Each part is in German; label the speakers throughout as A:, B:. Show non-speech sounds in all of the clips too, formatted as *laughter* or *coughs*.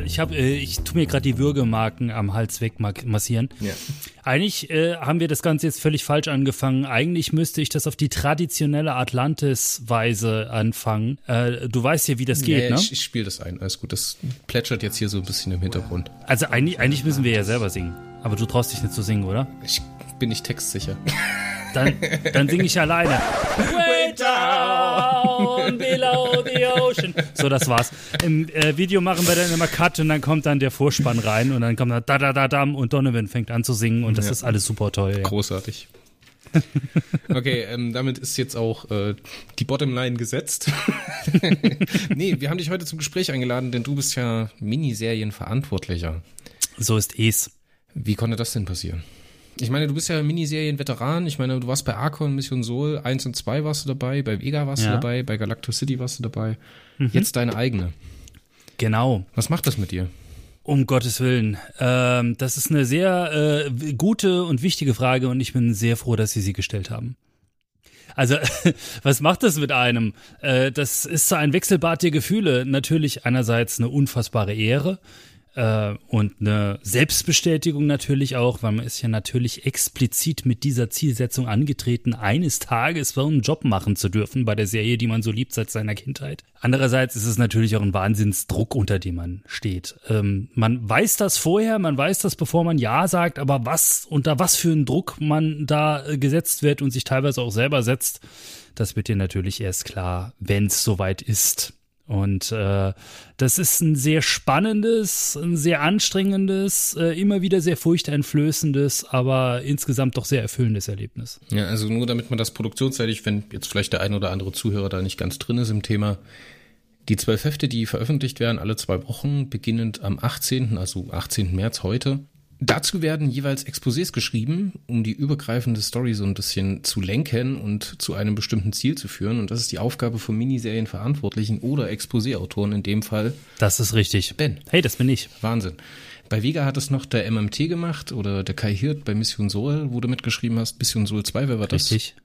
A: *coughs* ich
B: habe, äh, ich tu mir gerade die Würgemarken am Hals wegmassieren. Ja. Eigentlich äh, haben wir das Ganze jetzt völlig falsch angefangen. Eigentlich müsste ich das auf die traditionelle Atlantis-Weise anfangen. Äh, du weißt ja, wie das geht,
A: ja,
B: ne?
A: Ich, ich spiele das ein. Alles gut. Das plätschert jetzt hier so ein bisschen im Hintergrund.
B: Also eigentlich, eigentlich müssen wir ja selber singen. Aber du traust dich nicht zu singen, oder?
A: Ich bin nicht textsicher.
B: Dann, dann *laughs* singe ich alleine. Down below the ocean. So, das war's. Im äh, Video machen wir dann immer Cut und dann kommt dann der Vorspann rein und dann kommt dann da da da dam und Donovan fängt an zu singen und das ja. ist alles super toll. Ja.
A: Großartig. *laughs* Okay, ähm, damit ist jetzt auch äh, die Bottomline gesetzt. *laughs* nee, wir haben dich heute zum Gespräch eingeladen, denn du bist ja Miniserienverantwortlicher.
B: So ist es.
A: Wie konnte das denn passieren? Ich meine, du bist ja Miniserien-Veteran. Ich meine, du warst bei Archon, Mission Sol 1 und 2 warst du dabei, bei Vega warst ja. du dabei, bei Galactus City warst du dabei. Mhm. Jetzt deine eigene.
B: Genau.
A: Was macht das mit dir?
B: Um Gottes Willen. Ähm, das ist eine sehr äh, gute und wichtige Frage und ich bin sehr froh, dass Sie sie gestellt haben. Also, *laughs* was macht das mit einem? Äh, das ist so ein Wechselbad der Gefühle. Natürlich einerseits eine unfassbare Ehre äh, und eine Selbstbestätigung natürlich auch, weil man ist ja natürlich explizit mit dieser Zielsetzung angetreten, eines Tages so einen Job machen zu dürfen bei der Serie, die man so liebt seit seiner Kindheit. Andererseits ist es natürlich auch ein Wahnsinnsdruck, unter dem man steht. Ähm, man weiß das vorher, man weiß das, bevor man Ja sagt, aber was, unter was für einen Druck man da äh, gesetzt wird und sich teilweise auch selber setzt, das wird dir natürlich erst klar, wenn es soweit ist. Und äh, das ist ein sehr spannendes, ein sehr anstrengendes, äh, immer wieder sehr furchteinflößendes, aber insgesamt doch sehr erfüllendes Erlebnis.
A: Ja, also nur damit man das produktionsseitig, wenn jetzt vielleicht der ein oder andere Zuhörer da nicht ganz drin ist im Thema, die zwölf Hefte, die veröffentlicht werden, alle zwei Wochen, beginnend am 18., also 18. März heute, Dazu werden jeweils Exposés geschrieben, um die übergreifende Story so ein bisschen zu lenken und zu einem bestimmten Ziel zu führen. Und das ist die Aufgabe von Miniserienverantwortlichen oder Exposé-Autoren in dem Fall.
B: Das ist richtig.
A: Ben.
B: Hey, das bin ich.
A: Wahnsinn. Bei Vega hat es noch der MMT gemacht oder der Kai Hirt bei Mission Soul, wo du mitgeschrieben hast. Mission Soul 2, wer war das?
B: Richtig.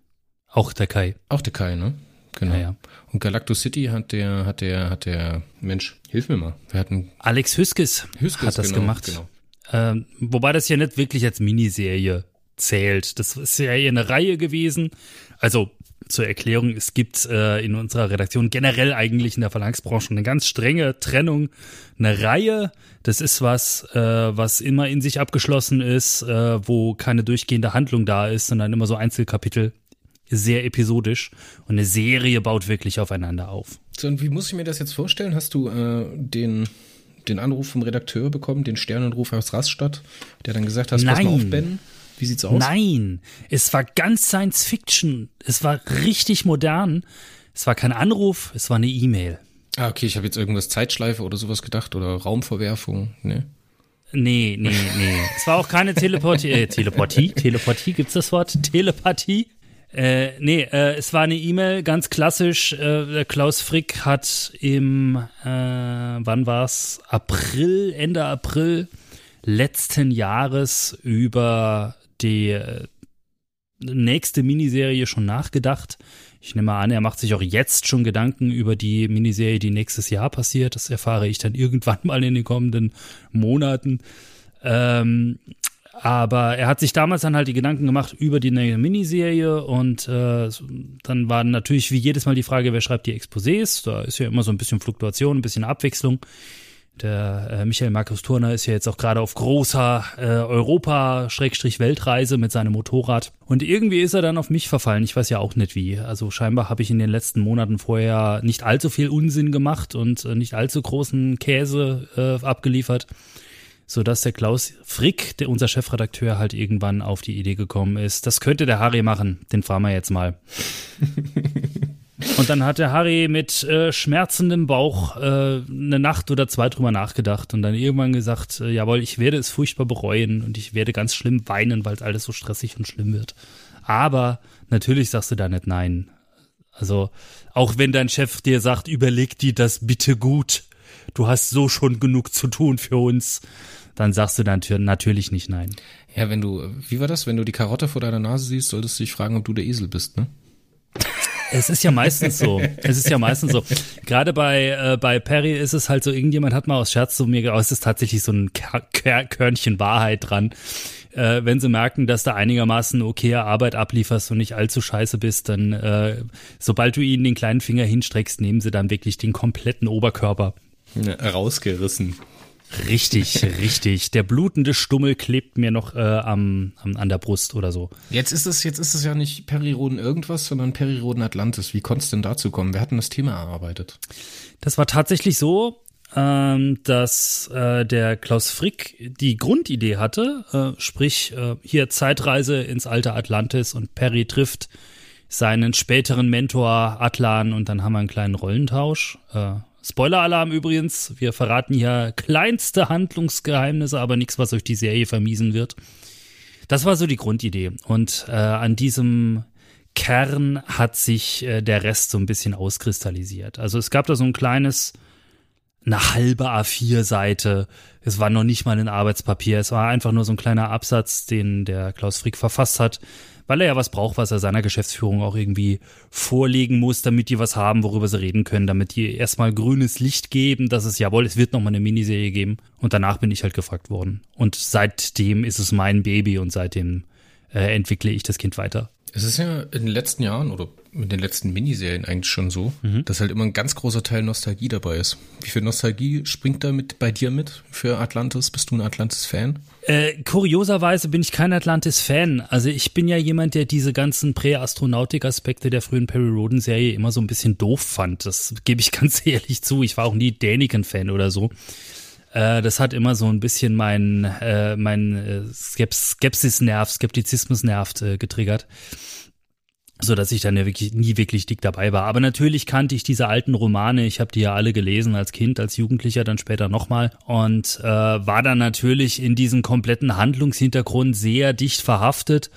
B: Auch der Kai.
A: Auch der Kai, ne? Genau. Ja, ja. Und Galactus City hat der, hat der, hat der, Mensch, hilf mir mal. Wir hatten
B: Alex Hüskes, Hüskes hat das genau, gemacht. Genau. Ähm, wobei das ja nicht wirklich als Miniserie zählt. Das ist ja eher eine Reihe gewesen. Also zur Erklärung, es gibt äh, in unserer Redaktion generell eigentlich in der Verlagsbranche eine ganz strenge Trennung. Eine Reihe, das ist was, äh, was immer in sich abgeschlossen ist, äh, wo keine durchgehende Handlung da ist, sondern immer so Einzelkapitel, sehr episodisch. Und eine Serie baut wirklich aufeinander auf.
A: So, und wie muss ich mir das jetzt vorstellen? Hast du äh, den den Anruf vom Redakteur bekommen, den Sternenruf aus Rastatt, der dann gesagt hat, pass mal auf, Ben. Wie sieht's aus?
B: Nein, es war ganz Science Fiction. Es war richtig modern. Es war kein Anruf, es war eine E-Mail.
A: Ah, okay, ich habe jetzt irgendwas Zeitschleife oder sowas gedacht oder Raumverwerfung, ne?
B: Nee, nee, nee. *laughs* es war auch keine Teleportie, äh, Teleportie, Teleportie, gibt's das Wort? Telepathie? Äh, nee, äh, es war eine E-Mail, ganz klassisch. Äh, Klaus Frick hat im, äh, wann war's? April, Ende April letzten Jahres über die äh, nächste Miniserie schon nachgedacht. Ich nehme an, er macht sich auch jetzt schon Gedanken über die Miniserie, die nächstes Jahr passiert. Das erfahre ich dann *laughs* irgendwann mal in den kommenden Monaten. Ähm, aber er hat sich damals dann halt die Gedanken gemacht über die neue Miniserie und äh, dann war natürlich wie jedes Mal die Frage, wer schreibt die Exposés. Da ist ja immer so ein bisschen Fluktuation, ein bisschen Abwechslung. Der äh, Michael Markus Turner ist ja jetzt auch gerade auf großer äh, Europa-Weltreise mit seinem Motorrad. Und irgendwie ist er dann auf mich verfallen. Ich weiß ja auch nicht wie. Also scheinbar habe ich in den letzten Monaten vorher nicht allzu viel Unsinn gemacht und äh, nicht allzu großen Käse äh, abgeliefert sodass der Klaus Frick, der unser Chefredakteur, halt irgendwann auf die Idee gekommen ist, das könnte der Harry machen, den fahren wir jetzt mal. *laughs* Und dann hat der Harry mit äh, schmerzendem Bauch äh, eine Nacht oder zwei drüber nachgedacht und dann irgendwann gesagt, äh, jawohl, ich werde es furchtbar bereuen und ich werde ganz schlimm weinen, weil alles so stressig und schlimm wird. Aber natürlich sagst du da nicht nein. Also auch wenn dein Chef dir sagt, überleg dir das bitte gut, du hast so schon genug zu tun für uns, dann sagst du dann natürlich nicht nein.
A: Ja, wenn du, wie war das? Wenn du die Karotte vor deiner Nase siehst, solltest du dich fragen, ob du der Esel bist, ne?
B: Es ist ja meistens so. Es ist ja meistens so. Gerade bei, äh, bei Perry ist es halt so, irgendjemand hat mal aus Scherz zu mir, oh, es ist tatsächlich so ein Körnchen Wahrheit dran. Äh, wenn sie merken, dass du einigermaßen okaye Arbeit ablieferst und nicht allzu scheiße bist, dann äh, sobald du ihnen den kleinen Finger hinstreckst, nehmen sie dann wirklich den kompletten Oberkörper.
A: Ja, rausgerissen.
B: Richtig, *laughs* richtig. Der blutende Stummel klebt mir noch äh, am, am, an der Brust oder so.
A: Jetzt ist es, jetzt ist es ja nicht Periroden irgendwas, sondern Periroden Atlantis. Wie konnte es denn dazu kommen? Wer hat denn das Thema erarbeitet?
B: Das war tatsächlich so, ähm, dass äh, der Klaus Frick die Grundidee hatte, äh, sprich äh, hier Zeitreise ins alte Atlantis und Perry trifft seinen späteren Mentor Atlan und dann haben wir einen kleinen Rollentausch. Spoiler-Alarm übrigens, wir verraten hier kleinste Handlungsgeheimnisse, aber nichts, was euch die Serie vermiesen wird. Das war so die Grundidee. Und äh, an diesem Kern hat sich äh, der Rest so ein bisschen auskristallisiert. Also es gab da so ein kleines, eine halbe A4-Seite. Es war noch nicht mal ein Arbeitspapier. Es war einfach nur so ein kleiner Absatz, den der Klaus Frick verfasst hat, weil er ja was braucht, was er seiner Geschäftsführung auch irgendwie vorlegen muss, damit die was haben, worüber sie reden können, damit die erstmal grünes Licht geben, dass es, jawohl, es wird nochmal eine Miniserie geben. Und danach bin ich halt gefragt worden. Und seitdem ist es mein Baby und seitdem äh, entwickle ich das Kind weiter.
A: Es ist ja in den letzten Jahren oder mit den letzten Miniserien eigentlich schon so, mhm. dass halt immer ein ganz großer Teil Nostalgie dabei ist. Wie viel Nostalgie springt da mit bei dir mit für Atlantis? Bist du ein Atlantis-Fan?
B: Äh, kurioserweise bin ich kein Atlantis-Fan. Also ich bin ja jemand, der diese ganzen Prä-Astronautik-Aspekte der frühen Perry Roden-Serie immer so ein bisschen doof fand. Das gebe ich *laughs* ganz ehrlich zu. Ich war auch nie Däniken-Fan oder so. Äh, das hat immer so ein bisschen mein, äh, mein äh, Skepsis-Nerv, Skeptizismus-Nerv äh, getriggert so dass ich dann ja wirklich nie wirklich dick dabei war. Aber natürlich kannte ich diese alten Romane. Ich habe die ja alle gelesen als Kind, als Jugendlicher, dann später nochmal und äh, war dann natürlich in diesem kompletten Handlungshintergrund sehr dicht verhaftet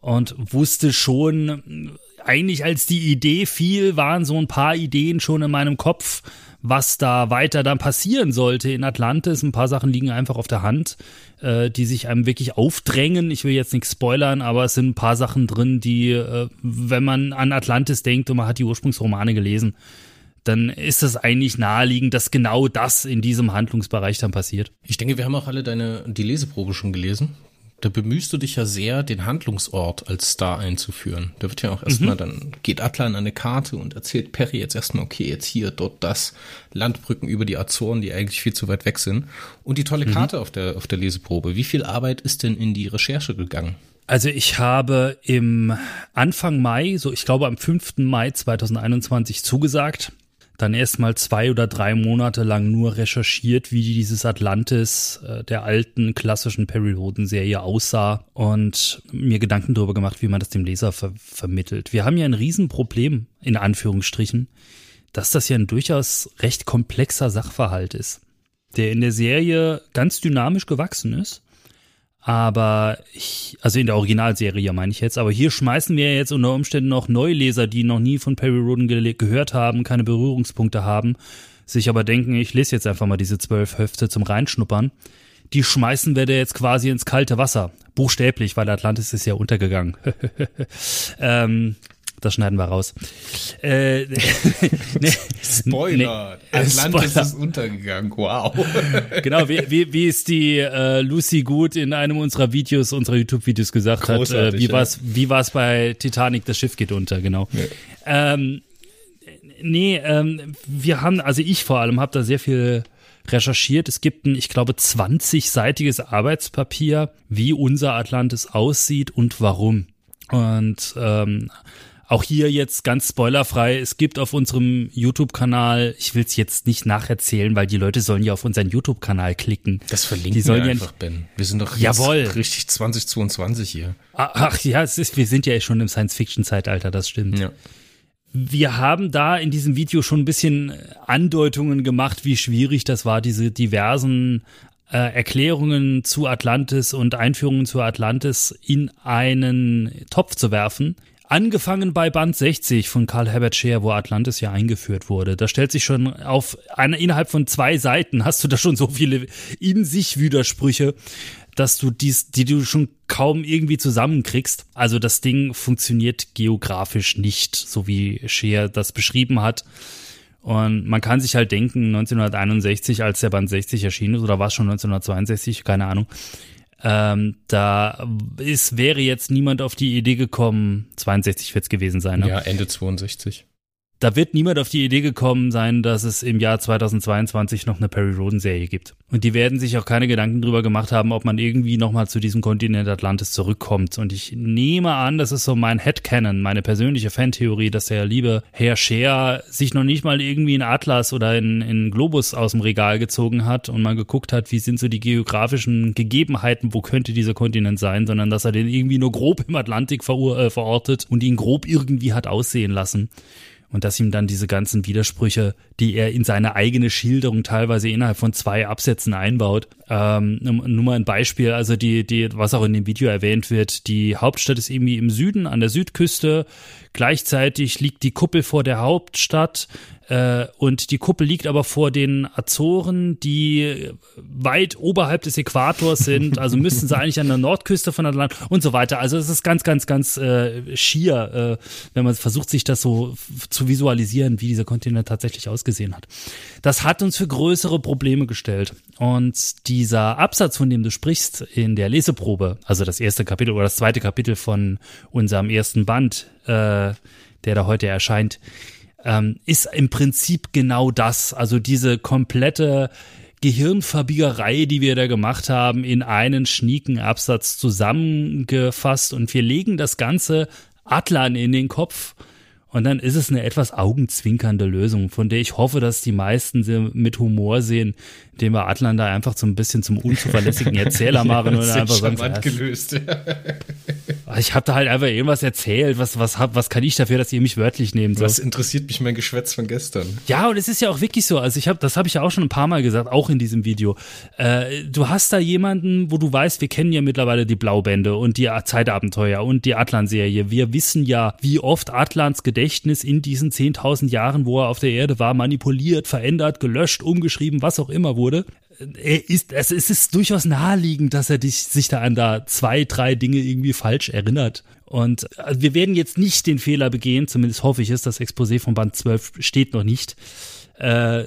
B: und wusste schon, eigentlich als die Idee fiel, waren so ein paar Ideen schon in meinem Kopf, was da weiter dann passieren sollte in Atlantis. Ein paar Sachen liegen einfach auf der Hand, äh, die sich einem wirklich aufdrängen. Ich will jetzt nichts spoilern, aber es sind ein paar Sachen drin, die, äh, wenn man an Atlantis denkt und man hat die Ursprungsromane gelesen, dann ist es eigentlich naheliegend, dass genau das in diesem Handlungsbereich dann passiert.
A: Ich denke, wir haben auch alle deine die Leseprobe schon gelesen da bemühst du dich ja sehr, den Handlungsort als Star einzuführen. Da wird ja auch erstmal, mhm. dann geht Atlan an eine Karte und erzählt Perry jetzt erstmal, okay, jetzt hier, dort das, Landbrücken über die Azoren, die eigentlich viel zu weit weg sind. Und die tolle mhm. Karte mhm. auf der, auf der Leseprobe. Wie viel Arbeit ist denn in die Recherche gegangen?
B: Also ich habe im Anfang Mai, so ich glaube am 5. Mai 2021 zugesagt dann erstmal zwei oder drei Monate lang nur recherchiert, wie dieses Atlantis äh, der alten klassischen Perry-Roden-Serie aussah und mir Gedanken darüber gemacht, wie man das dem Leser ver vermittelt. Wir haben ja ein Riesenproblem, in Anführungsstrichen, dass das ja ein durchaus recht komplexer Sachverhalt ist, der in der Serie ganz dynamisch gewachsen ist aber ich, also in der Originalserie meine ich jetzt, aber hier schmeißen wir jetzt unter Umständen noch Neuleser, die noch nie von Perry Roden ge gehört haben, keine Berührungspunkte haben, sich aber denken, ich lese jetzt einfach mal diese zwölf Höfte zum Reinschnuppern. Die schmeißen wir da jetzt quasi ins kalte Wasser. Buchstäblich, weil Atlantis ist ja untergegangen. *laughs* ähm, das schneiden wir raus. Äh, *laughs*
A: nee, Spoiler. Nee, Atlantis Spoiler. ist untergegangen. Wow. *laughs*
B: genau, wie, wie, wie es die äh, Lucy Good in einem unserer Videos, unserer YouTube-Videos gesagt Großartig, hat. Äh, wie ja. war's, wie war's bei Titanic? Das Schiff geht unter, genau. Ja. Ähm, nee, ähm, wir haben, also ich vor allem habe da sehr viel recherchiert. Es gibt ein, ich glaube, 20-seitiges Arbeitspapier, wie unser Atlantis aussieht und warum. Und ähm, auch hier jetzt ganz spoilerfrei, es gibt auf unserem YouTube-Kanal, ich will es jetzt nicht nacherzählen, weil die Leute sollen ja auf unseren YouTube-Kanal klicken.
A: Das verlinken die sollen wir einfach, ja, Ben. Wir sind doch
B: jawohl.
A: richtig 2022 hier.
B: Ach ja, es ist, wir sind ja schon im Science-Fiction-Zeitalter, das stimmt. Ja. Wir haben da in diesem Video schon ein bisschen Andeutungen gemacht, wie schwierig das war, diese diversen äh, Erklärungen zu Atlantis und Einführungen zu Atlantis in einen Topf zu werfen. Angefangen bei Band 60 von Karl Herbert Scheer, wo Atlantis ja eingeführt wurde. Da stellt sich schon auf eine, innerhalb von zwei Seiten hast du da schon so viele in sich Widersprüche, dass du dies, die du schon kaum irgendwie zusammenkriegst. Also das Ding funktioniert geografisch nicht, so wie Scheer das beschrieben hat. Und man kann sich halt denken, 1961, als der Band 60 erschienen ist, oder war es schon 1962, keine Ahnung, ähm, da ist, wäre jetzt niemand auf die Idee gekommen, 62 wird es gewesen sein, ne?
A: Ja, Ende 62
B: da wird niemand auf die Idee gekommen sein, dass es im Jahr 2022 noch eine Perry Roden Serie gibt. Und die werden sich auch keine Gedanken drüber gemacht haben, ob man irgendwie nochmal zu diesem Kontinent Atlantis zurückkommt. Und ich nehme an, das ist so mein Headcanon, meine persönliche Fantheorie, dass der liebe Herr Scheer sich noch nicht mal irgendwie in Atlas oder in, in Globus aus dem Regal gezogen hat und mal geguckt hat, wie sind so die geografischen Gegebenheiten, wo könnte dieser Kontinent sein, sondern dass er den irgendwie nur grob im Atlantik äh, verortet und ihn grob irgendwie hat aussehen lassen und dass ihm dann diese ganzen Widersprüche, die er in seine eigene Schilderung teilweise innerhalb von zwei Absätzen einbaut. Ähm, nur mal ein Beispiel, also die, die, was auch in dem Video erwähnt wird, die Hauptstadt ist irgendwie im Süden, an der Südküste. Gleichzeitig liegt die Kuppel vor der Hauptstadt. Äh, und die Kuppel liegt aber vor den Azoren, die weit oberhalb des Äquators sind. *laughs* Also müssten sie eigentlich an der Nordküste von Atlantik und so weiter. Also es ist ganz, ganz, ganz äh, schier, äh, wenn man versucht, sich das so zu visualisieren, wie dieser Kontinent tatsächlich ausgesehen hat. Das hat uns für größere Probleme gestellt. Und dieser Absatz, von dem du sprichst in der Leseprobe, also das erste Kapitel oder das zweite Kapitel von unserem ersten Band, äh, der da heute erscheint, ähm, ist im Prinzip genau das. Also diese komplette Gehirnverbiegerei, die wir da gemacht haben, in einen schnieken Absatz zusammengefasst und wir legen das Ganze Atlan in den Kopf und dann ist es eine etwas augenzwinkernde Lösung, von der ich hoffe, dass die meisten sie mit Humor sehen, indem wir Atlan da einfach so ein bisschen zum unzuverlässigen *laughs* Erzähler machen ja, und einfach sagen,
A: gelöst.
B: ich habe da halt einfach irgendwas erzählt, was was hab, was kann ich dafür, dass ihr mich wörtlich nehmt?
A: So. Was interessiert mich mein Geschwätz von gestern?
B: Ja, und es ist ja auch wirklich so, also ich habe das habe ich ja auch schon ein paar mal gesagt, auch in diesem Video. Äh, du hast da jemanden, wo du weißt, wir kennen ja mittlerweile die Blaubände und die Zeitabenteuer und die Atlan Serie. Wir wissen ja, wie oft Atlans Gedächtnis in diesen 10.000 Jahren, wo er auf der Erde war, manipuliert, verändert, gelöscht, umgeschrieben, was auch immer wurde er ist, also es ist durchaus naheliegend, dass er sich da an da zwei, drei Dinge irgendwie falsch erinnert. Und also wir werden jetzt nicht den Fehler begehen, zumindest hoffe ich es, das Exposé von Band 12 steht noch nicht, äh,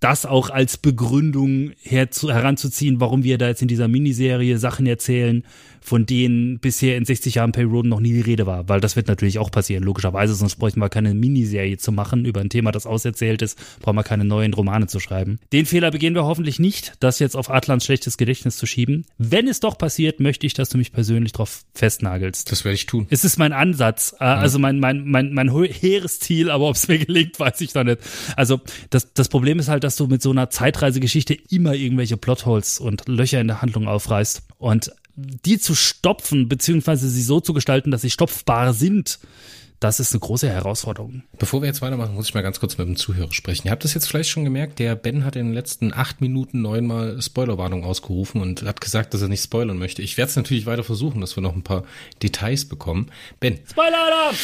B: das auch als Begründung herzu, heranzuziehen, warum wir da jetzt in dieser Miniserie Sachen erzählen, von denen bisher in 60 Jahren Payroad noch nie die Rede war, weil das wird natürlich auch passieren, logischerweise, sonst bräuchten wir keine Miniserie zu machen über ein Thema, das auserzählt ist, brauchen wir keine neuen Romane zu schreiben. Den Fehler begehen wir hoffentlich nicht, das jetzt auf Atlans schlechtes Gedächtnis zu schieben. Wenn es doch passiert, möchte ich, dass du mich persönlich drauf festnagelst.
A: Das werde ich tun.
B: Es ist mein Ansatz, äh, also mein, mein, mein, mein hehres Ziel, aber ob es mir gelingt, weiß ich noch nicht. Also das, das Problem ist halt, dass du mit so einer Zeitreisegeschichte immer irgendwelche Plotholes und Löcher in der Handlung aufreißt. Und die zu stopfen, beziehungsweise sie so zu gestalten, dass sie stopfbar sind, das ist eine große Herausforderung.
A: Bevor wir jetzt weitermachen, muss ich mal ganz kurz mit dem Zuhörer sprechen. Ihr habt das jetzt vielleicht schon gemerkt, der Ben hat in den letzten acht Minuten neunmal Spoilerwarnung ausgerufen und hat gesagt, dass er nicht spoilern möchte. Ich werde es natürlich weiter versuchen, dass wir noch ein paar Details bekommen. Ben.
B: Spoiler-Alarm!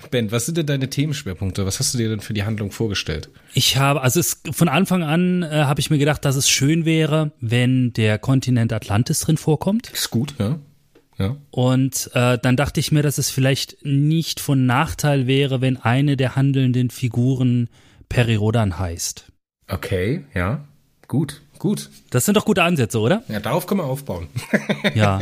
B: *laughs*
A: ben, was sind denn deine Themenschwerpunkte? Was hast du dir denn für die Handlung vorgestellt?
B: Ich habe, also es, von Anfang an äh, habe ich mir gedacht, dass es schön wäre, wenn der Kontinent Atlantis drin vorkommt.
A: Ist gut, ja. Ja.
B: Und äh, dann dachte ich mir, dass es vielleicht nicht von Nachteil wäre, wenn eine der handelnden Figuren Perirodan heißt.
A: Okay, ja. Gut, gut.
B: Das sind doch gute Ansätze, oder?
A: Ja, darauf können wir aufbauen. *laughs*
B: ja.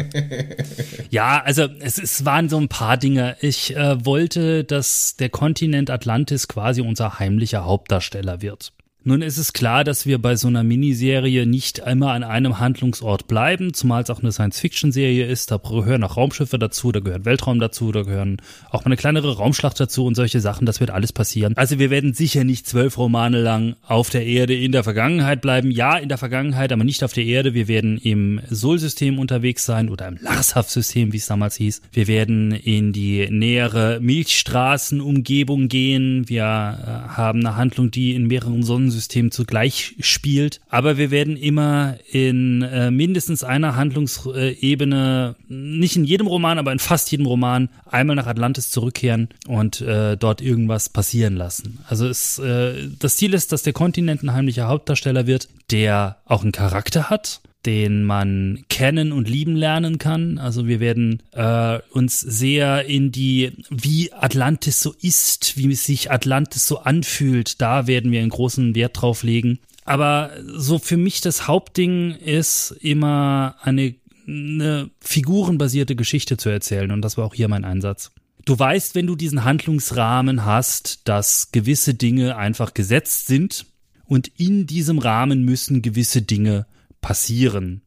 B: Ja, also es, es waren so ein paar Dinge. Ich äh, wollte, dass der Kontinent Atlantis quasi unser heimlicher Hauptdarsteller wird. Nun ist es klar, dass wir bei so einer Miniserie nicht immer an einem Handlungsort bleiben, zumal es auch eine Science-Fiction-Serie ist. Da gehören auch Raumschiffe dazu, da gehört Weltraum dazu, da gehören auch mal eine kleinere Raumschlacht dazu und solche Sachen. Das wird alles passieren. Also wir werden sicher nicht zwölf Romane lang auf der Erde in der Vergangenheit bleiben. Ja, in der Vergangenheit, aber nicht auf der Erde. Wir werden im Sol-System unterwegs sein oder im Larshaft-System, wie es damals hieß. Wir werden in die nähere Milchstraßenumgebung gehen. Wir äh, haben eine Handlung, die in mehreren Sonnen Sonnensystem zugleich spielt. Aber wir werden immer in äh, mindestens einer Handlungsebene, nicht in jedem Roman, aber in fast jedem Roman, einmal nach Atlantis zurückkehren und äh, dort irgendwas passieren lassen. Also es, äh, das Ziel ist, dass der Kontinent ein heimlicher Hauptdarsteller wird, der auch einen Charakter hat den man kennen und lieben lernen kann. Also wir werden äh, uns sehr in die, wie Atlantis so ist, wie sich Atlantis so anfühlt, da werden wir einen großen Wert drauf legen. Aber so für mich das Hauptding ist immer eine, eine figurenbasierte Geschichte zu erzählen und das war auch hier mein Einsatz. Du weißt, wenn du diesen Handlungsrahmen hast, dass gewisse Dinge einfach gesetzt sind und in diesem Rahmen müssen gewisse Dinge passieren.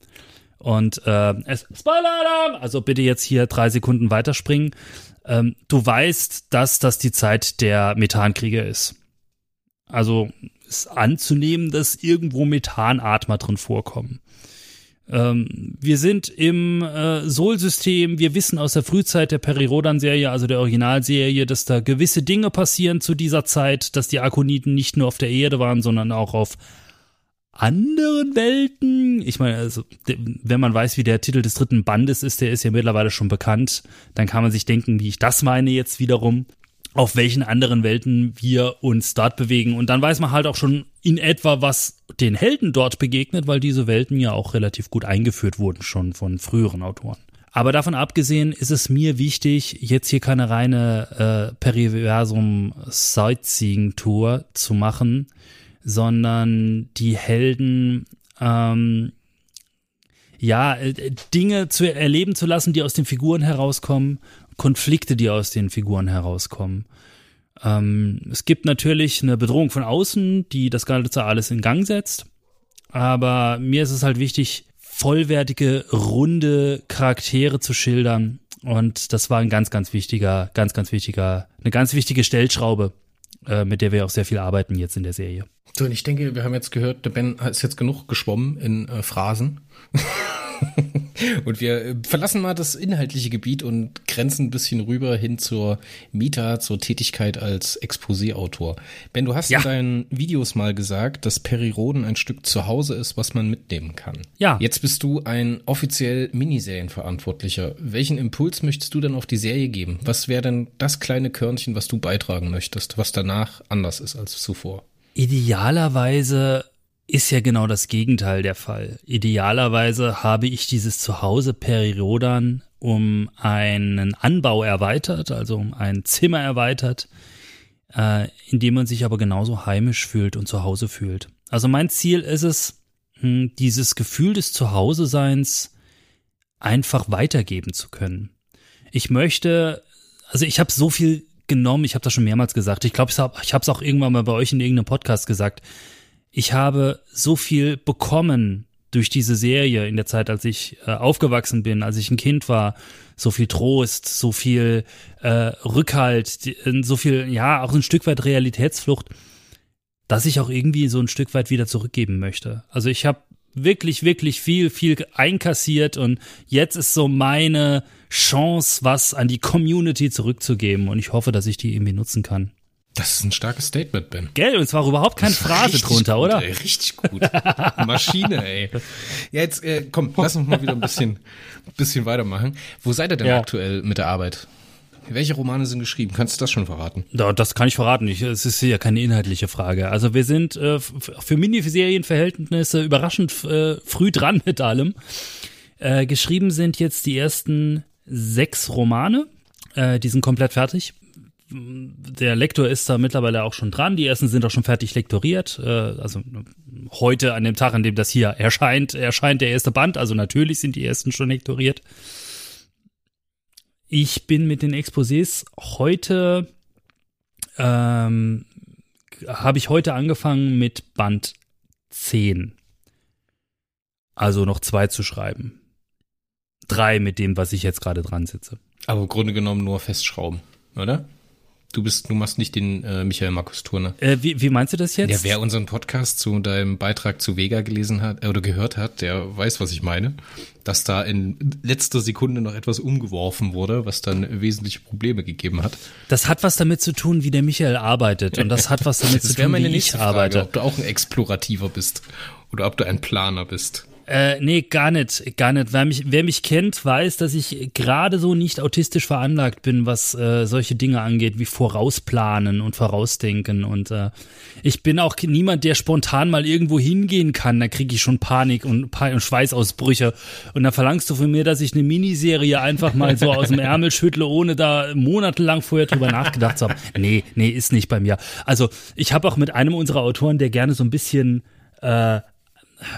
B: Und äh, es Spoiler-Alarm! Also bitte jetzt hier drei Sekunden weiterspringen. Ähm, du weißt, dass das die Zeit der Methankriege ist. Also ist anzunehmen, dass irgendwo Methanatmer drin vorkommen. Ähm, wir sind im äh, Sol-System. Wir wissen aus der Frühzeit der Peri-Rodan-Serie, also der Originalserie, dass da gewisse Dinge passieren zu dieser Zeit, dass die Akoniten nicht nur auf der Erde waren, sondern auch auf anderen Welten. Ich meine, also, wenn man weiß, wie der Titel des dritten Bandes ist, der ist ja mittlerweile schon bekannt, dann kann man sich denken, wie ich das meine jetzt wiederum, auf welchen anderen Welten wir uns dort bewegen. Und dann weiß man halt auch schon in etwa, was den Helden dort begegnet, weil diese Welten ja auch relativ gut eingeführt wurden schon von früheren Autoren. Aber davon abgesehen ist es mir wichtig, jetzt hier keine reine äh, Periversum-Sightseeing-Tour zu machen, sondern die Helden ähm, ja äh, Dinge zu erleben zu lassen, die aus den Figuren herauskommen, Konflikte, die aus den Figuren herauskommen. Ähm, es gibt natürlich eine Bedrohung von außen, die das Ganze alles in Gang setzt. Aber mir ist es halt wichtig, vollwertige, runde Charaktere zu schildern. Und das war ein ganz, ganz wichtiger, ganz, ganz wichtiger, eine ganz wichtige Stellschraube, äh, mit der wir auch sehr viel arbeiten jetzt in der Serie.
A: So, und ich denke, wir haben jetzt gehört, der Ben ist jetzt genug geschwommen in äh, Phrasen. *laughs* und wir äh, verlassen mal das inhaltliche Gebiet und grenzen ein bisschen rüber hin zur Meta, zur Tätigkeit als Exposé-Autor. Ben, du hast ja. in deinen Videos mal gesagt, dass Periroden ein Stück zu Hause ist, was man mitnehmen kann.
B: Ja.
A: Jetzt bist du ein offiziell Miniserienverantwortlicher. Welchen Impuls möchtest du denn auf die Serie geben? Was wäre denn das kleine Körnchen, was du beitragen möchtest, was danach anders ist als zuvor?
B: Idealerweise ist ja genau das Gegenteil der Fall. Idealerweise habe ich dieses Zuhause Perirodan um einen Anbau erweitert, also um ein Zimmer erweitert, äh, in dem man sich aber genauso heimisch fühlt und zu Hause fühlt. Also mein Ziel ist es, hm, dieses Gefühl des Zuhause-Seins einfach weitergeben zu können. Ich möchte, also ich habe so viel genommen, ich habe das schon mehrmals gesagt, ich glaube, ich habe es auch irgendwann mal bei euch in irgendeinem Podcast gesagt, ich habe so viel bekommen durch diese Serie in der Zeit, als ich äh, aufgewachsen bin, als ich ein Kind war, so viel Trost, so viel äh, Rückhalt, äh, so viel, ja, auch ein Stück weit Realitätsflucht, dass ich auch irgendwie so ein Stück weit wieder zurückgeben möchte. Also ich habe wirklich, wirklich viel, viel einkassiert und jetzt ist so meine Chance, was an die Community zurückzugeben und ich hoffe, dass ich die irgendwie nutzen kann.
A: Das ist ein starkes Statement, Ben.
B: Gell, und zwar überhaupt keine Phrase drunter,
A: gut,
B: oder?
A: Ey, richtig gut. *laughs* Maschine, ey. Ja, jetzt, äh, komm, lass uns mal wieder ein bisschen, bisschen weitermachen. Wo seid ihr denn ja. aktuell mit der Arbeit? Welche Romane sind geschrieben? Kannst du das schon verraten?
B: Ja, das kann ich verraten. Ich, es ist ja keine inhaltliche Frage. Also wir sind äh, für Miniserienverhältnisse überraschend äh, früh dran mit allem. Äh, geschrieben sind jetzt die ersten sechs Romane. Äh, die sind komplett fertig der Lektor ist da mittlerweile auch schon dran. Die ersten sind auch schon fertig lektoriert. Äh, also heute, an dem Tag, an dem das hier erscheint, erscheint der erste Band. Also natürlich sind die ersten schon lektoriert. Ich bin mit den Exposés heute, ähm, habe ich heute angefangen mit Band 10. Also noch zwei zu schreiben. Drei mit dem, was ich jetzt gerade dran sitze.
A: Aber im Grunde genommen nur festschrauben, oder? Du bist, du machst nicht den äh, Michael Markus Turner.
B: Äh, wie, wie meinst du das jetzt?
A: Ja, wer unseren Podcast zu deinem Beitrag zu Vega gelesen hat äh, oder gehört hat, der weiß, was ich meine. Dass da in letzter Sekunde noch etwas umgeworfen wurde, was dann wesentliche Probleme gegeben hat.
B: Das hat was damit zu tun, wie der Michael arbeitet. Und das hat was *laughs* damit
A: das
B: zu tun,
A: meine
B: wie ich
A: Frage,
B: arbeite.
A: Ob du auch ein Explorativer bist oder ob du ein Planer bist.
B: Äh, nee, gar nicht, gar nicht. Wer mich, wer mich kennt, weiß, dass ich gerade so nicht autistisch veranlagt bin, was äh, solche Dinge angeht, wie vorausplanen und vorausdenken. Und äh, ich bin auch niemand, der spontan mal irgendwo hingehen kann. Da kriege ich schon Panik und, pa und Schweißausbrüche. Und da verlangst du von mir, dass ich eine Miniserie einfach mal so aus dem Ärmel schüttle, ohne da monatelang vorher drüber nachgedacht zu haben. Nee, nee, ist nicht bei mir. Also ich habe auch mit einem unserer Autoren, der gerne so ein bisschen äh,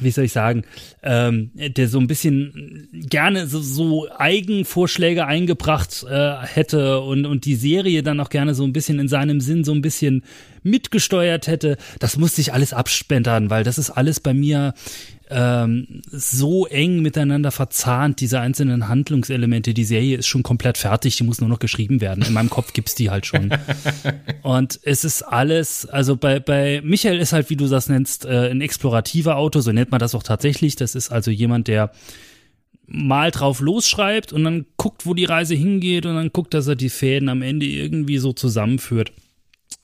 B: wie soll ich sagen, ähm, der so ein bisschen gerne so, so Eigenvorschläge eingebracht äh, hätte und, und die Serie dann auch gerne so ein bisschen in seinem Sinn so ein bisschen mitgesteuert hätte. Das musste ich alles abspendern, weil das ist alles bei mir ähm, so eng miteinander verzahnt, diese einzelnen Handlungselemente. Die Serie ist schon komplett fertig, die muss nur noch geschrieben werden. In meinem Kopf gibt's die halt schon. *laughs* Und es ist alles, also bei, bei Michael ist halt, wie du das nennst, äh, ein explorativer Autor, so nennt man das auch tatsächlich. Das ist also jemand, der mal drauf losschreibt und dann guckt, wo die Reise hingeht und dann guckt, dass er die Fäden am Ende irgendwie so zusammenführt.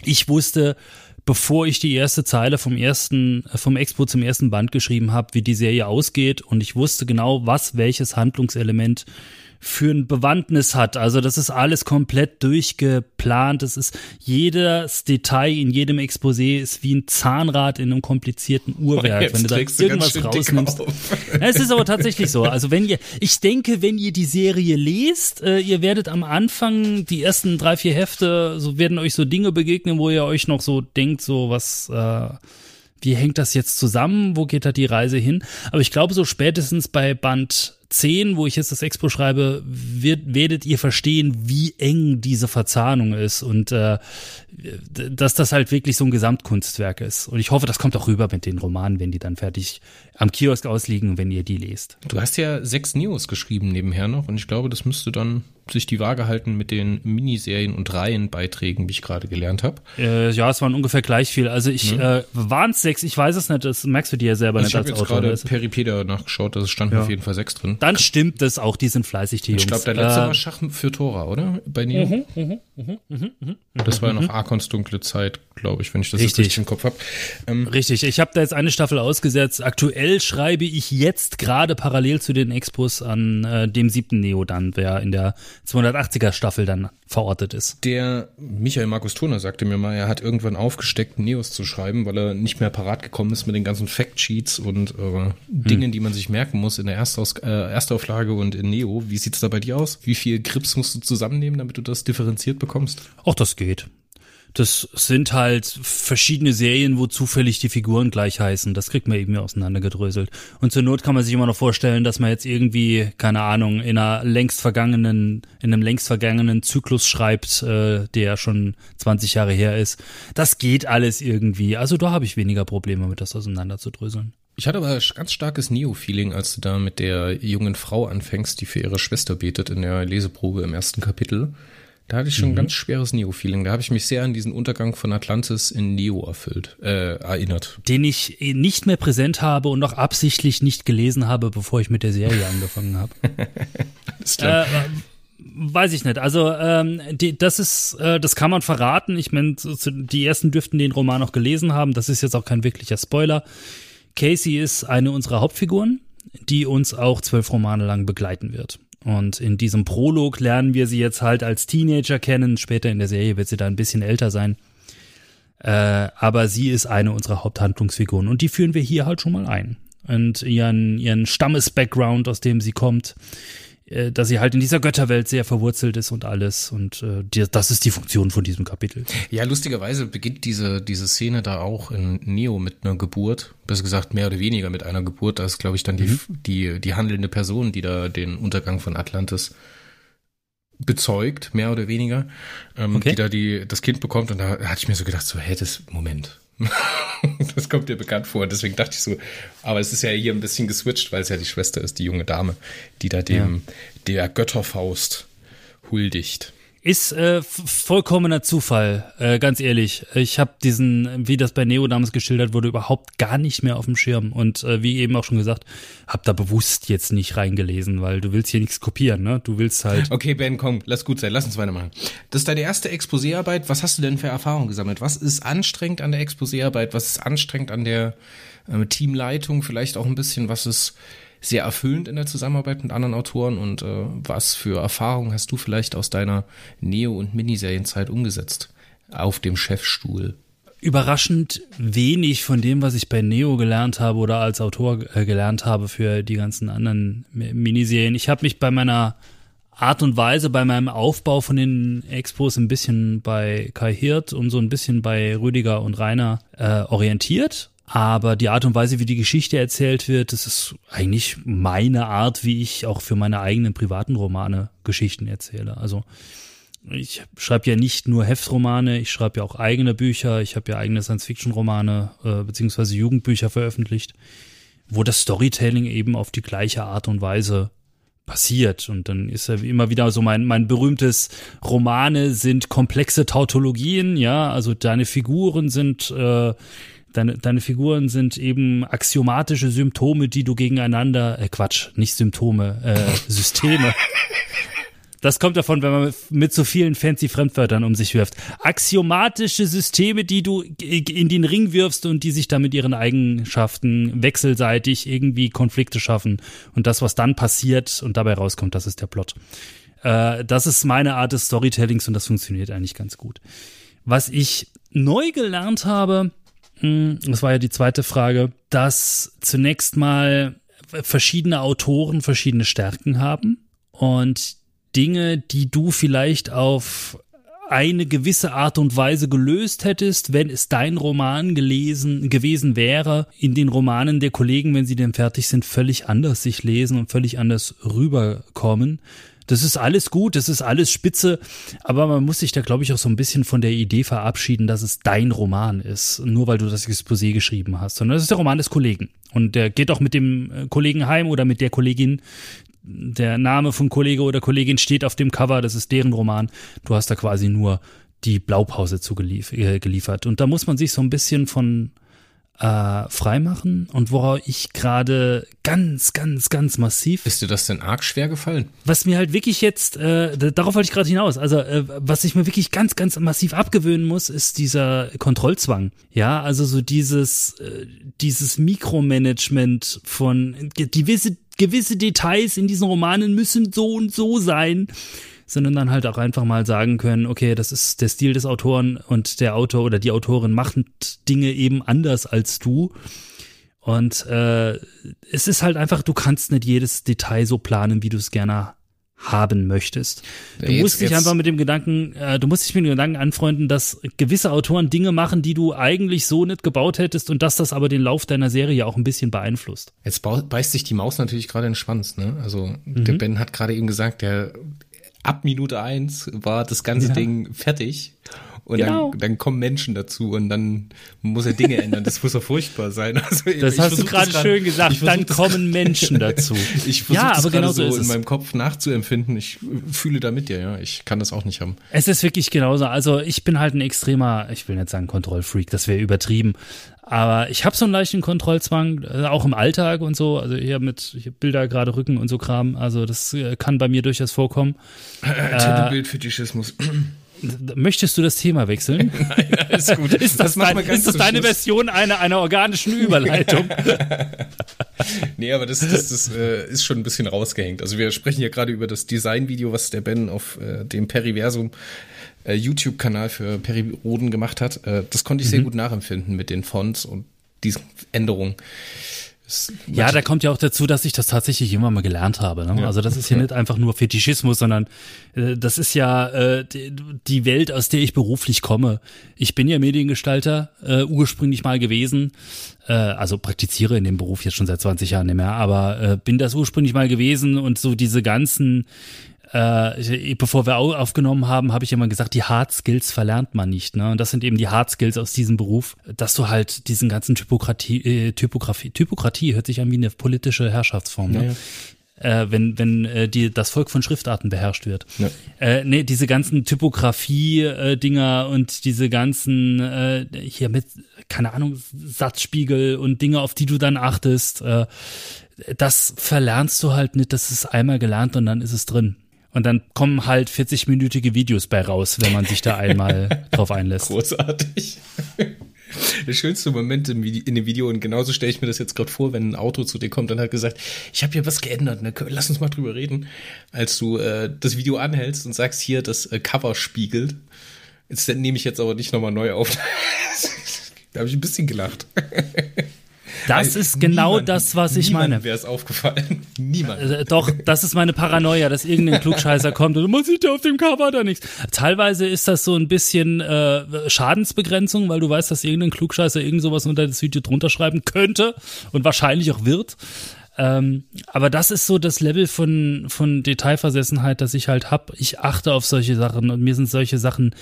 B: Ich wusste, bevor ich die erste Zeile vom ersten, vom Expo zum ersten Band geschrieben habe, wie die Serie ausgeht. Und ich wusste genau, was welches Handlungselement für ein Bewandtnis hat. Also das ist alles komplett durchgeplant. Das ist jedes Detail in jedem Exposé ist wie ein Zahnrad in einem komplizierten Uhrwerk.
A: Jetzt
B: wenn du da irgendwas rausnimmst. Ja, Es ist aber tatsächlich so. Also wenn ihr, ich denke, wenn ihr die Serie lest, äh, ihr werdet am Anfang die ersten drei, vier Hefte, so werden euch so Dinge begegnen, wo ihr euch noch so denkt, so was, äh, wie hängt das jetzt zusammen? Wo geht da die Reise hin? Aber ich glaube, so spätestens bei Band 10, wo ich jetzt das Expo schreibe, wird, werdet ihr verstehen, wie eng diese Verzahnung ist und äh, dass das halt wirklich so ein Gesamtkunstwerk ist. Und ich hoffe, das kommt auch rüber mit den Romanen, wenn die dann fertig am Kiosk ausliegen, wenn ihr die lest.
A: Du hast ja sechs Neos geschrieben nebenher noch und ich glaube, das müsste dann sich die Waage halten mit den Miniserien und Reihenbeiträgen, wie ich gerade gelernt habe.
B: Äh, ja, es waren ungefähr gleich viel. Also ich, äh, waren es sechs, ich weiß es nicht, das merkst du dir ja selber
A: Mhm. Also ich
B: nicht
A: habe
B: als
A: jetzt
B: Autor.
A: gerade Peripedia nachgeschaut, da standen
B: Ja.
A: auf jeden Fall sechs drin.
B: Dann stimmt das auch, die sind fleißig, die Jungs.
A: Ich glaube, der letzte
B: Äh,
A: war Schach für Tora, oder? Bei Neo. das war ja noch Arkons dunkle Zeit, glaube ich, wenn ich das
B: Richtig.
A: richtig im Kopf habe. Ähm,
B: Richtig, ich habe da jetzt eine Staffel ausgesetzt. Aktuell schreibe ich jetzt gerade parallel zu den Expos an äh, dem siebten Neo dann, wer in der 280er Staffel dann verortet ist.
A: der Michael Markus Turner sagte mir mal, er hat irgendwann aufgesteckt, Neos zu schreiben, weil er nicht mehr parat gekommen ist mit den ganzen Factsheets und äh, Dingen, die man sich merken muss in der Erstaus äh, Erstauflage und in Neo. Wie sieht's da bei dir aus? Wie viel Grips musst du zusammennehmen, damit du das differenziert bekommst?
B: Auch das geht. Das sind halt verschiedene Serien, wo zufällig die Figuren gleich heißen. Das kriegt man eben auseinandergedröselt. Und zur Not kann man sich immer noch vorstellen, dass man jetzt irgendwie, keine Ahnung, in einer längst vergangenen, in einem längst vergangenen Zyklus schreibt, äh, der schon 20 Jahre her ist. Das geht alles irgendwie. Also da habe ich weniger Probleme mit, das auseinanderzudröseln.
A: Ich hatte aber ganz starkes Neo-Feeling, als du da mit der jungen Frau anfängst, die für ihre Schwester betet in der Leseprobe im ersten Kapitel. Da hatte ich schon ein ganz schweres Neo-Feeling. Da habe ich mich sehr an diesen Untergang von Atlantis in Neo erfüllt, äh, erinnert.
B: Den ich nicht mehr präsent habe und auch absichtlich nicht gelesen habe, bevor ich mit der Serie *laughs* angefangen habe.
A: Ist klar.
B: Äh, weiß ich nicht. Also ähm, die, das ist, äh, das kann man verraten. Ich meine, die ersten dürften den Roman auch gelesen haben. Das ist jetzt auch kein wirklicher Spoiler. Casey ist eine unserer Hauptfiguren, die uns auch zwölf Romane lang begleiten wird. Und in diesem Prolog lernen wir sie jetzt halt als Teenager kennen. Später in der Serie wird sie da ein bisschen älter sein. Äh, aber sie ist eine unserer Haupthandlungsfiguren und die führen wir hier halt schon mal ein. Und ihren, ihren Stammes-Background, aus dem sie kommt, äh, dass sie halt in dieser Götterwelt sehr verwurzelt ist und alles. Und äh, die, das ist die Funktion von diesem Kapitel.
A: Ja, lustigerweise beginnt diese, diese Szene da auch in Neo mit einer Geburt. Besser gesagt, mehr oder weniger mit einer Geburt. Da ist, glaube ich, dann die, die, die handelnde Person, die da den Untergang von Atlantis bezeugt, mehr oder weniger, ähm,
B: Okay.
A: die da die, das Kind bekommt. Und da hatte ich mir so gedacht, so, hä, das, Moment. *laughs* das kommt dir bekannt vor. Deswegen dachte ich so, aber es ist ja hier ein bisschen geswitcht, weil es ja die Schwester ist, die junge Dame, die da dem, der Götterfaust huldigt.
B: Ist äh, vollkommener Zufall, äh, ganz ehrlich. Ich habe diesen, wie das bei Neo damals geschildert wurde, überhaupt gar nicht mehr auf dem Schirm. Und äh, wie eben auch schon gesagt, habe da bewusst jetzt nicht reingelesen, weil du willst hier nichts kopieren, ne? Du willst halt.
A: Okay, Ben, komm, lass gut sein, lass uns weitermachen. Das ist deine erste Exposéarbeit. Was hast du denn für Erfahrungen gesammelt? Was ist anstrengend an der Exposéarbeit? Was ist anstrengend an der äh, Teamleitung? Vielleicht auch ein bisschen, was ist sehr erfüllend in der Zusammenarbeit mit anderen Autoren und äh, was für Erfahrungen hast du vielleicht aus deiner Neo- und Miniserienzeit umgesetzt auf dem Chefstuhl?
B: Überraschend wenig von dem, was ich bei Neo gelernt habe oder als Autor äh, gelernt habe für die ganzen anderen Miniserien. Ich habe mich bei meiner Art und Weise, bei meinem Aufbau von den Expos ein bisschen bei Kai Hirt und so ein bisschen bei Rüdiger und Rainer äh, orientiert aber die Art und Weise, wie die Geschichte erzählt wird, das ist eigentlich meine Art, wie ich auch für meine eigenen privaten Romane Geschichten erzähle. Also ich schreibe ja nicht nur Heftromane, ich schreibe ja auch eigene Bücher, ich habe ja eigene Science-Fiction-Romane äh, beziehungsweise Jugendbücher veröffentlicht, wo das Storytelling eben auf die gleiche Art und Weise passiert. Und dann ist ja immer wieder so mein, mein berühmtes Romane sind komplexe Tautologien, ja, also deine Figuren sind äh, deine, deine Figuren sind eben axiomatische Symptome, die du gegeneinander, äh Quatsch, nicht Symptome, äh, *laughs* Systeme. Das kommt davon, wenn man mit so vielen fancy Fremdwörtern um sich wirft. Axiomatische Systeme, die du in den Ring wirfst und die sich dann mit ihren Eigenschaften wechselseitig irgendwie Konflikte schaffen. Und das, was dann passiert und dabei rauskommt, das ist der Plot. Äh, das ist meine Art des Storytellings und das funktioniert eigentlich ganz gut. Was ich neu gelernt habe, das war ja die zweite Frage, dass zunächst mal verschiedene Autoren verschiedene Stärken haben und Dinge, die du vielleicht auf eine gewisse Art und Weise gelöst hättest, wenn es dein Roman gelesen gewesen wäre, in den Romanen der Kollegen, wenn sie denn fertig sind, völlig anders sich lesen und völlig anders rüberkommen. Das ist alles gut, das ist alles spitze, aber man muss sich da, glaube ich, auch so ein bisschen von der Idee verabschieden, dass es dein Roman ist, nur weil du das Exposé geschrieben hast, sondern das ist der Roman des Kollegen. Und der geht auch mit dem äh, Kollegen heim oder mit der Kollegin. Der Name von Kollege oder Kollegin steht auf dem Cover, das ist deren Roman. Du hast da quasi nur die Blaupause zugeliefert. Äh, Und da muss man sich so ein bisschen von äh, freimachen und worauf ich gerade ganz, ganz, ganz massiv.
A: Ist dir das denn arg schwer gefallen?
B: Was mir halt wirklich jetzt, äh, darauf wollte ich gerade hinaus, also äh, was ich mir wirklich ganz, ganz massiv abgewöhnen muss, ist dieser Kontrollzwang. Ja, also so dieses, äh, dieses Mikromanagement von gewisse, gewisse Details in diesen Romanen müssen so und so sein sondern dann halt auch einfach mal sagen können, okay, das ist der Stil des Autoren und der Autor oder die Autorin machen Dinge eben anders als du. Und äh, es ist halt einfach, du kannst nicht jedes Detail so planen, wie du es gerne haben möchtest. Du jetzt, musst dich einfach mit dem Gedanken, äh, du musst dich mit dem Gedanken anfreunden, dass gewisse Autoren Dinge machen, die du eigentlich so nicht gebaut hättest und dass das aber den Lauf deiner Serie auch ein bisschen beeinflusst.
A: Jetzt beißt sich die Maus natürlich gerade in den Schwanz, ne? Also mhm. der Ben hat gerade eben gesagt, der ab Minute eins war das ganze ja. Ding fertig. Und genau. dann, dann kommen Menschen dazu und dann muss er Dinge ändern. Das muss ja furchtbar sein. *laughs*
B: Also, das hast du gerade schön gesagt. Dann kommen Menschen dazu. *laughs*
A: ich versuche ja, das genau so in meinem Kopf nachzuempfinden. Ich fühle da mit dir, ja. Ich kann das auch nicht haben.
B: Es ist wirklich genauso. Also ich bin halt ein extremer, ich will nicht sagen Kontrollfreak, das wäre übertrieben. Aber ich habe so einen leichten Kontrollzwang, äh, auch im Alltag und so. Also hier mit ich hab Bilder gerade Rücken und so Kram. Also das äh, kann bei mir durchaus vorkommen. *laughs*
A: Äh, Titelbildfetischismus. *clears throat*
B: Möchtest du das Thema wechseln? *laughs*
A: Nein, alles gut.
B: ist das, das, dein, ist das deine Schluss. Version einer, einer organischen Überleitung? *laughs*
A: nee, aber das, das, das äh, ist schon ein bisschen rausgehängt. Also wir sprechen hier gerade über das Designvideo, was der Ben auf äh, dem Periversum äh, YouTube-Kanal für Periroden gemacht hat. Äh, das konnte ich mhm. sehr gut nachempfinden mit den Fonts und diesen Änderungen.
B: Ja, da kommt ja auch dazu, dass ich das tatsächlich immer mal gelernt habe. Ne? Ja. Also das ist ja *laughs* nicht einfach nur Fetischismus, sondern äh, das ist ja äh, die, die, Welt, aus der ich beruflich komme. Ich bin ja Mediengestalter äh, ursprünglich mal gewesen, äh, also praktiziere in dem Beruf jetzt schon seit 20 Jahren nicht mehr, aber äh, bin das ursprünglich mal gewesen und so diese ganzen äh, bevor wir aufgenommen haben, habe ich immer gesagt, die Hard Skills verlernt man nicht. Ne? Und das sind eben die Hard Skills aus diesem Beruf, dass du halt diesen ganzen Typokratie, äh, Typografie, Typokratie hört sich an wie eine politische Herrschaftsform. Ne? Ja, äh, wenn, wenn äh, die, das Volk von Schriftarten beherrscht wird. Ja. Äh, nee, diese ganzen Typografie-Dinger äh, und diese ganzen äh, hier mit, keine Ahnung, Satzspiegel und Dinge, auf die du dann achtest, äh, das verlernst du halt nicht, das ist einmal gelernt und dann ist es drin. Und dann kommen halt 40-minütige Videos bei raus, wenn man sich da einmal *laughs* drauf einlässt.
A: Großartig. Der schönste Moment im Video, in dem Video und genauso stelle ich mir das jetzt gerade vor, wenn ein Auto zu dir kommt und hat gesagt, ich habe hier was geändert, ne? lass uns mal drüber reden. Als du äh, das Video anhältst und sagst hier, das äh, Cover spiegelt. Jetzt nehme ich jetzt aber nicht nochmal neu auf. *laughs* da habe ich ein bisschen gelacht.
B: Das ist genau niemand, das, was ich meine.
A: wäre es aufgefallen. *laughs* Niemand.
B: Äh, doch, das ist meine Paranoia, dass irgendein Klugscheißer kommt und man sieht ja auf dem Cover da nichts. Teilweise ist das so ein bisschen äh, Schadensbegrenzung, weil du weißt, dass irgendein Klugscheißer irgend sowas unter das Video drunter schreiben könnte und wahrscheinlich auch wird. Ähm, aber das ist so das Level von, von Detailversessenheit, das ich halt hab. Ich achte auf solche Sachen und mir sind solche Sachen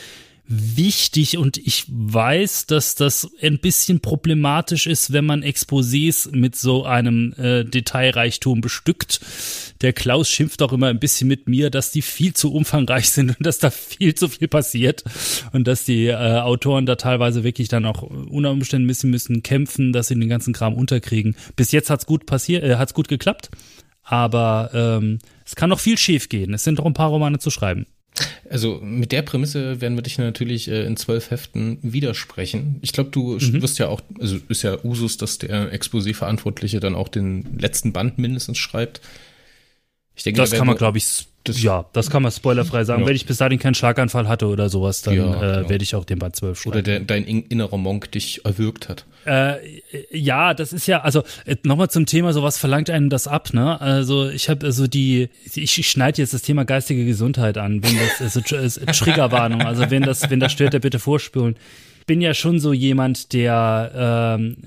B: wichtig und ich weiß, dass das ein bisschen problematisch ist, wenn man Exposés mit so einem äh, Detailreichtum bestückt. Der Klaus schimpft auch immer ein bisschen mit mir, dass die viel zu umfangreich sind und dass da viel zu viel passiert und dass die äh, Autoren da teilweise wirklich dann auch unter Umständen ein bisschen müssen kämpfen, dass sie den ganzen Kram unterkriegen. Bis jetzt hat's gut passiert, äh, hat's gut geklappt, aber ähm, es kann noch viel schief gehen. Es sind doch ein paar Romane zu schreiben.
A: Also mit der Prämisse werden wir dich natürlich äh, in zwölf Heften widersprechen. Ich glaube, du mhm. wirst ja auch, also ist ja Usus, dass der Exposé-Verantwortliche dann auch den letzten Band mindestens schreibt.
B: Ich denke, das da kann man, glaube ich, das, ja, das kann man spoilerfrei sagen. Ja. Wenn ich bis dahin keinen Schlaganfall hatte oder sowas, dann ja, äh, genau. werde ich auch den Band 12 schreiben.
A: Oder der, dein innerer Monk dich erwürgt hat.
B: Äh, ja, das ist ja, also äh, nochmal zum Thema, so was verlangt einem das ab, ne? Also ich habe also die, ich, ich schneide jetzt das Thema geistige Gesundheit an, wenn das, also Triggerwarnung, also wenn das, wenn das stört, der bitte vorspulen. Ich bin ja schon so jemand, der ähm,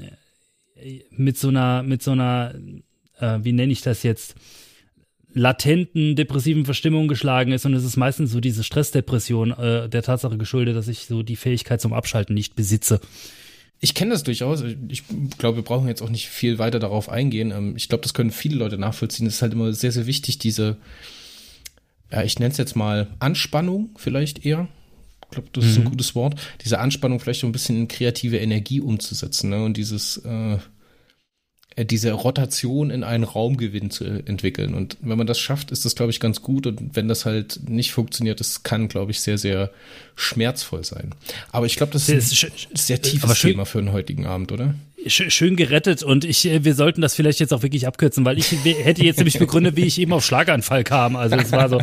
B: mit so einer, mit so einer, äh, wie nenne ich das jetzt? Latenten depressiven Verstimmung geschlagen ist und es ist meistens so diese Stressdepression äh, der Tatsache geschuldet, dass ich so die Fähigkeit zum Abschalten nicht besitze.
A: Ich kenne das durchaus. Ich glaube, wir brauchen jetzt auch nicht viel weiter darauf eingehen. Ähm, ich glaube, das können viele Leute nachvollziehen. Es ist halt immer sehr, sehr wichtig, diese, ja, ich nenne es jetzt mal Anspannung vielleicht eher. Ich glaube, das ist ein mhm. gutes Wort. Diese Anspannung vielleicht so ein bisschen in kreative Energie umzusetzen ne? und dieses äh, diese Rotation in einen Raumgewinn zu entwickeln. Und wenn man das schafft, ist das, glaube ich, ganz gut. Und wenn das halt nicht funktioniert, das kann, glaube ich, sehr, sehr schmerzvoll sein. Aber ich glaube, das ist ein sehr tiefes Thema für den heutigen Abend, oder?
B: Schön gerettet und ich, äh, wir sollten das vielleicht jetzt auch wirklich abkürzen, weil ich hätte jetzt nämlich begründet, wie ich eben auf Schlaganfall kam. Also es war so,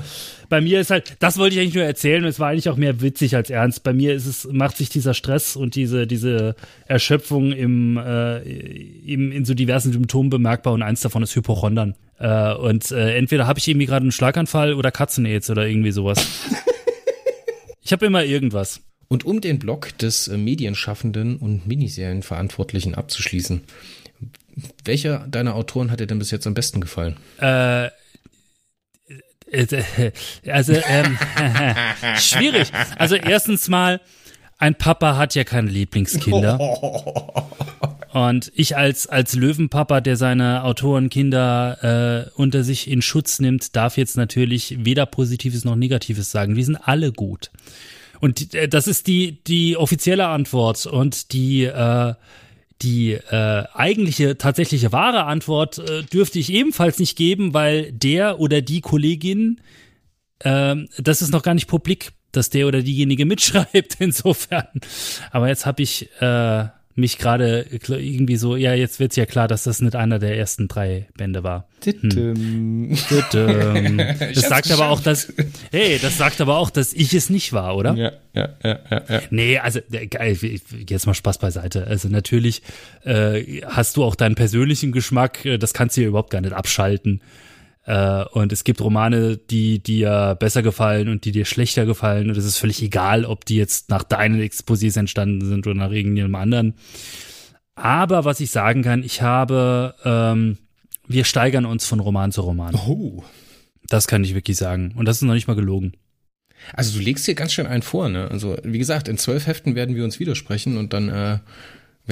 B: bei mir ist halt, das wollte ich eigentlich nur erzählen und es war eigentlich auch mehr witzig als ernst. Bei mir ist es, macht sich dieser Stress und diese, diese Erschöpfung im, äh, im, in so diversen Symptomen bemerkbar und eins davon ist Hypochondern. Äh, und äh, entweder habe ich irgendwie gerade einen Schlaganfall oder Katzenaids oder irgendwie sowas. ich habe immer irgendwas.
A: Und um den Blog des äh, Medienschaffenden und Miniserienverantwortlichen abzuschließen, welcher deiner Autoren hat dir denn bis jetzt am besten gefallen?
B: Äh, äh also ähm, *laughs* schwierig. Also erstens mal, ein Papa hat ja keine Lieblingskinder. *laughs* Und ich als, als Löwenpapa, der seine Autorenkinder äh, unter sich in Schutz nimmt, darf jetzt natürlich weder Positives noch Negatives sagen. Die sind alle gut. Und äh, das ist die, die offizielle Antwort und die, äh, die äh, eigentliche, tatsächliche wahre Antwort äh, dürfte ich ebenfalls nicht geben, weil der oder die Kollegin, äh, das ist noch gar nicht publik, dass der oder diejenige *laughs* mitschreibt, insofern. Aber jetzt habe ich äh, mich gerade irgendwie so, ja, jetzt wird's ja klar, dass das nicht einer der ersten drei Bände war. Hm. *laughs* Das sagt aber auch, dass, hey, das sagt aber auch, dass ich es nicht war, oder?
A: Ja, ja, ja, ja. ja.
B: Nee, also, jetzt mal Spaß beiseite. Also natürlich äh, hast du auch deinen persönlichen Geschmack, äh, das kannst du ja überhaupt gar nicht abschalten. Äh, und es gibt Romane, die dir besser gefallen und die dir schlechter gefallen. Und es ist völlig egal, ob die jetzt nach deinen Exposés entstanden sind oder nach irgendeinem anderen. Aber was ich sagen kann, ich habe, ähm, wir steigern uns von Roman zu Roman.
A: Oh.
B: Das kann ich wirklich sagen. Und das ist noch nicht mal gelogen.
A: Also du legst dir ganz schön einen vor, ne? Also wie gesagt, in zwölf Heften werden wir uns widersprechen und dann äh,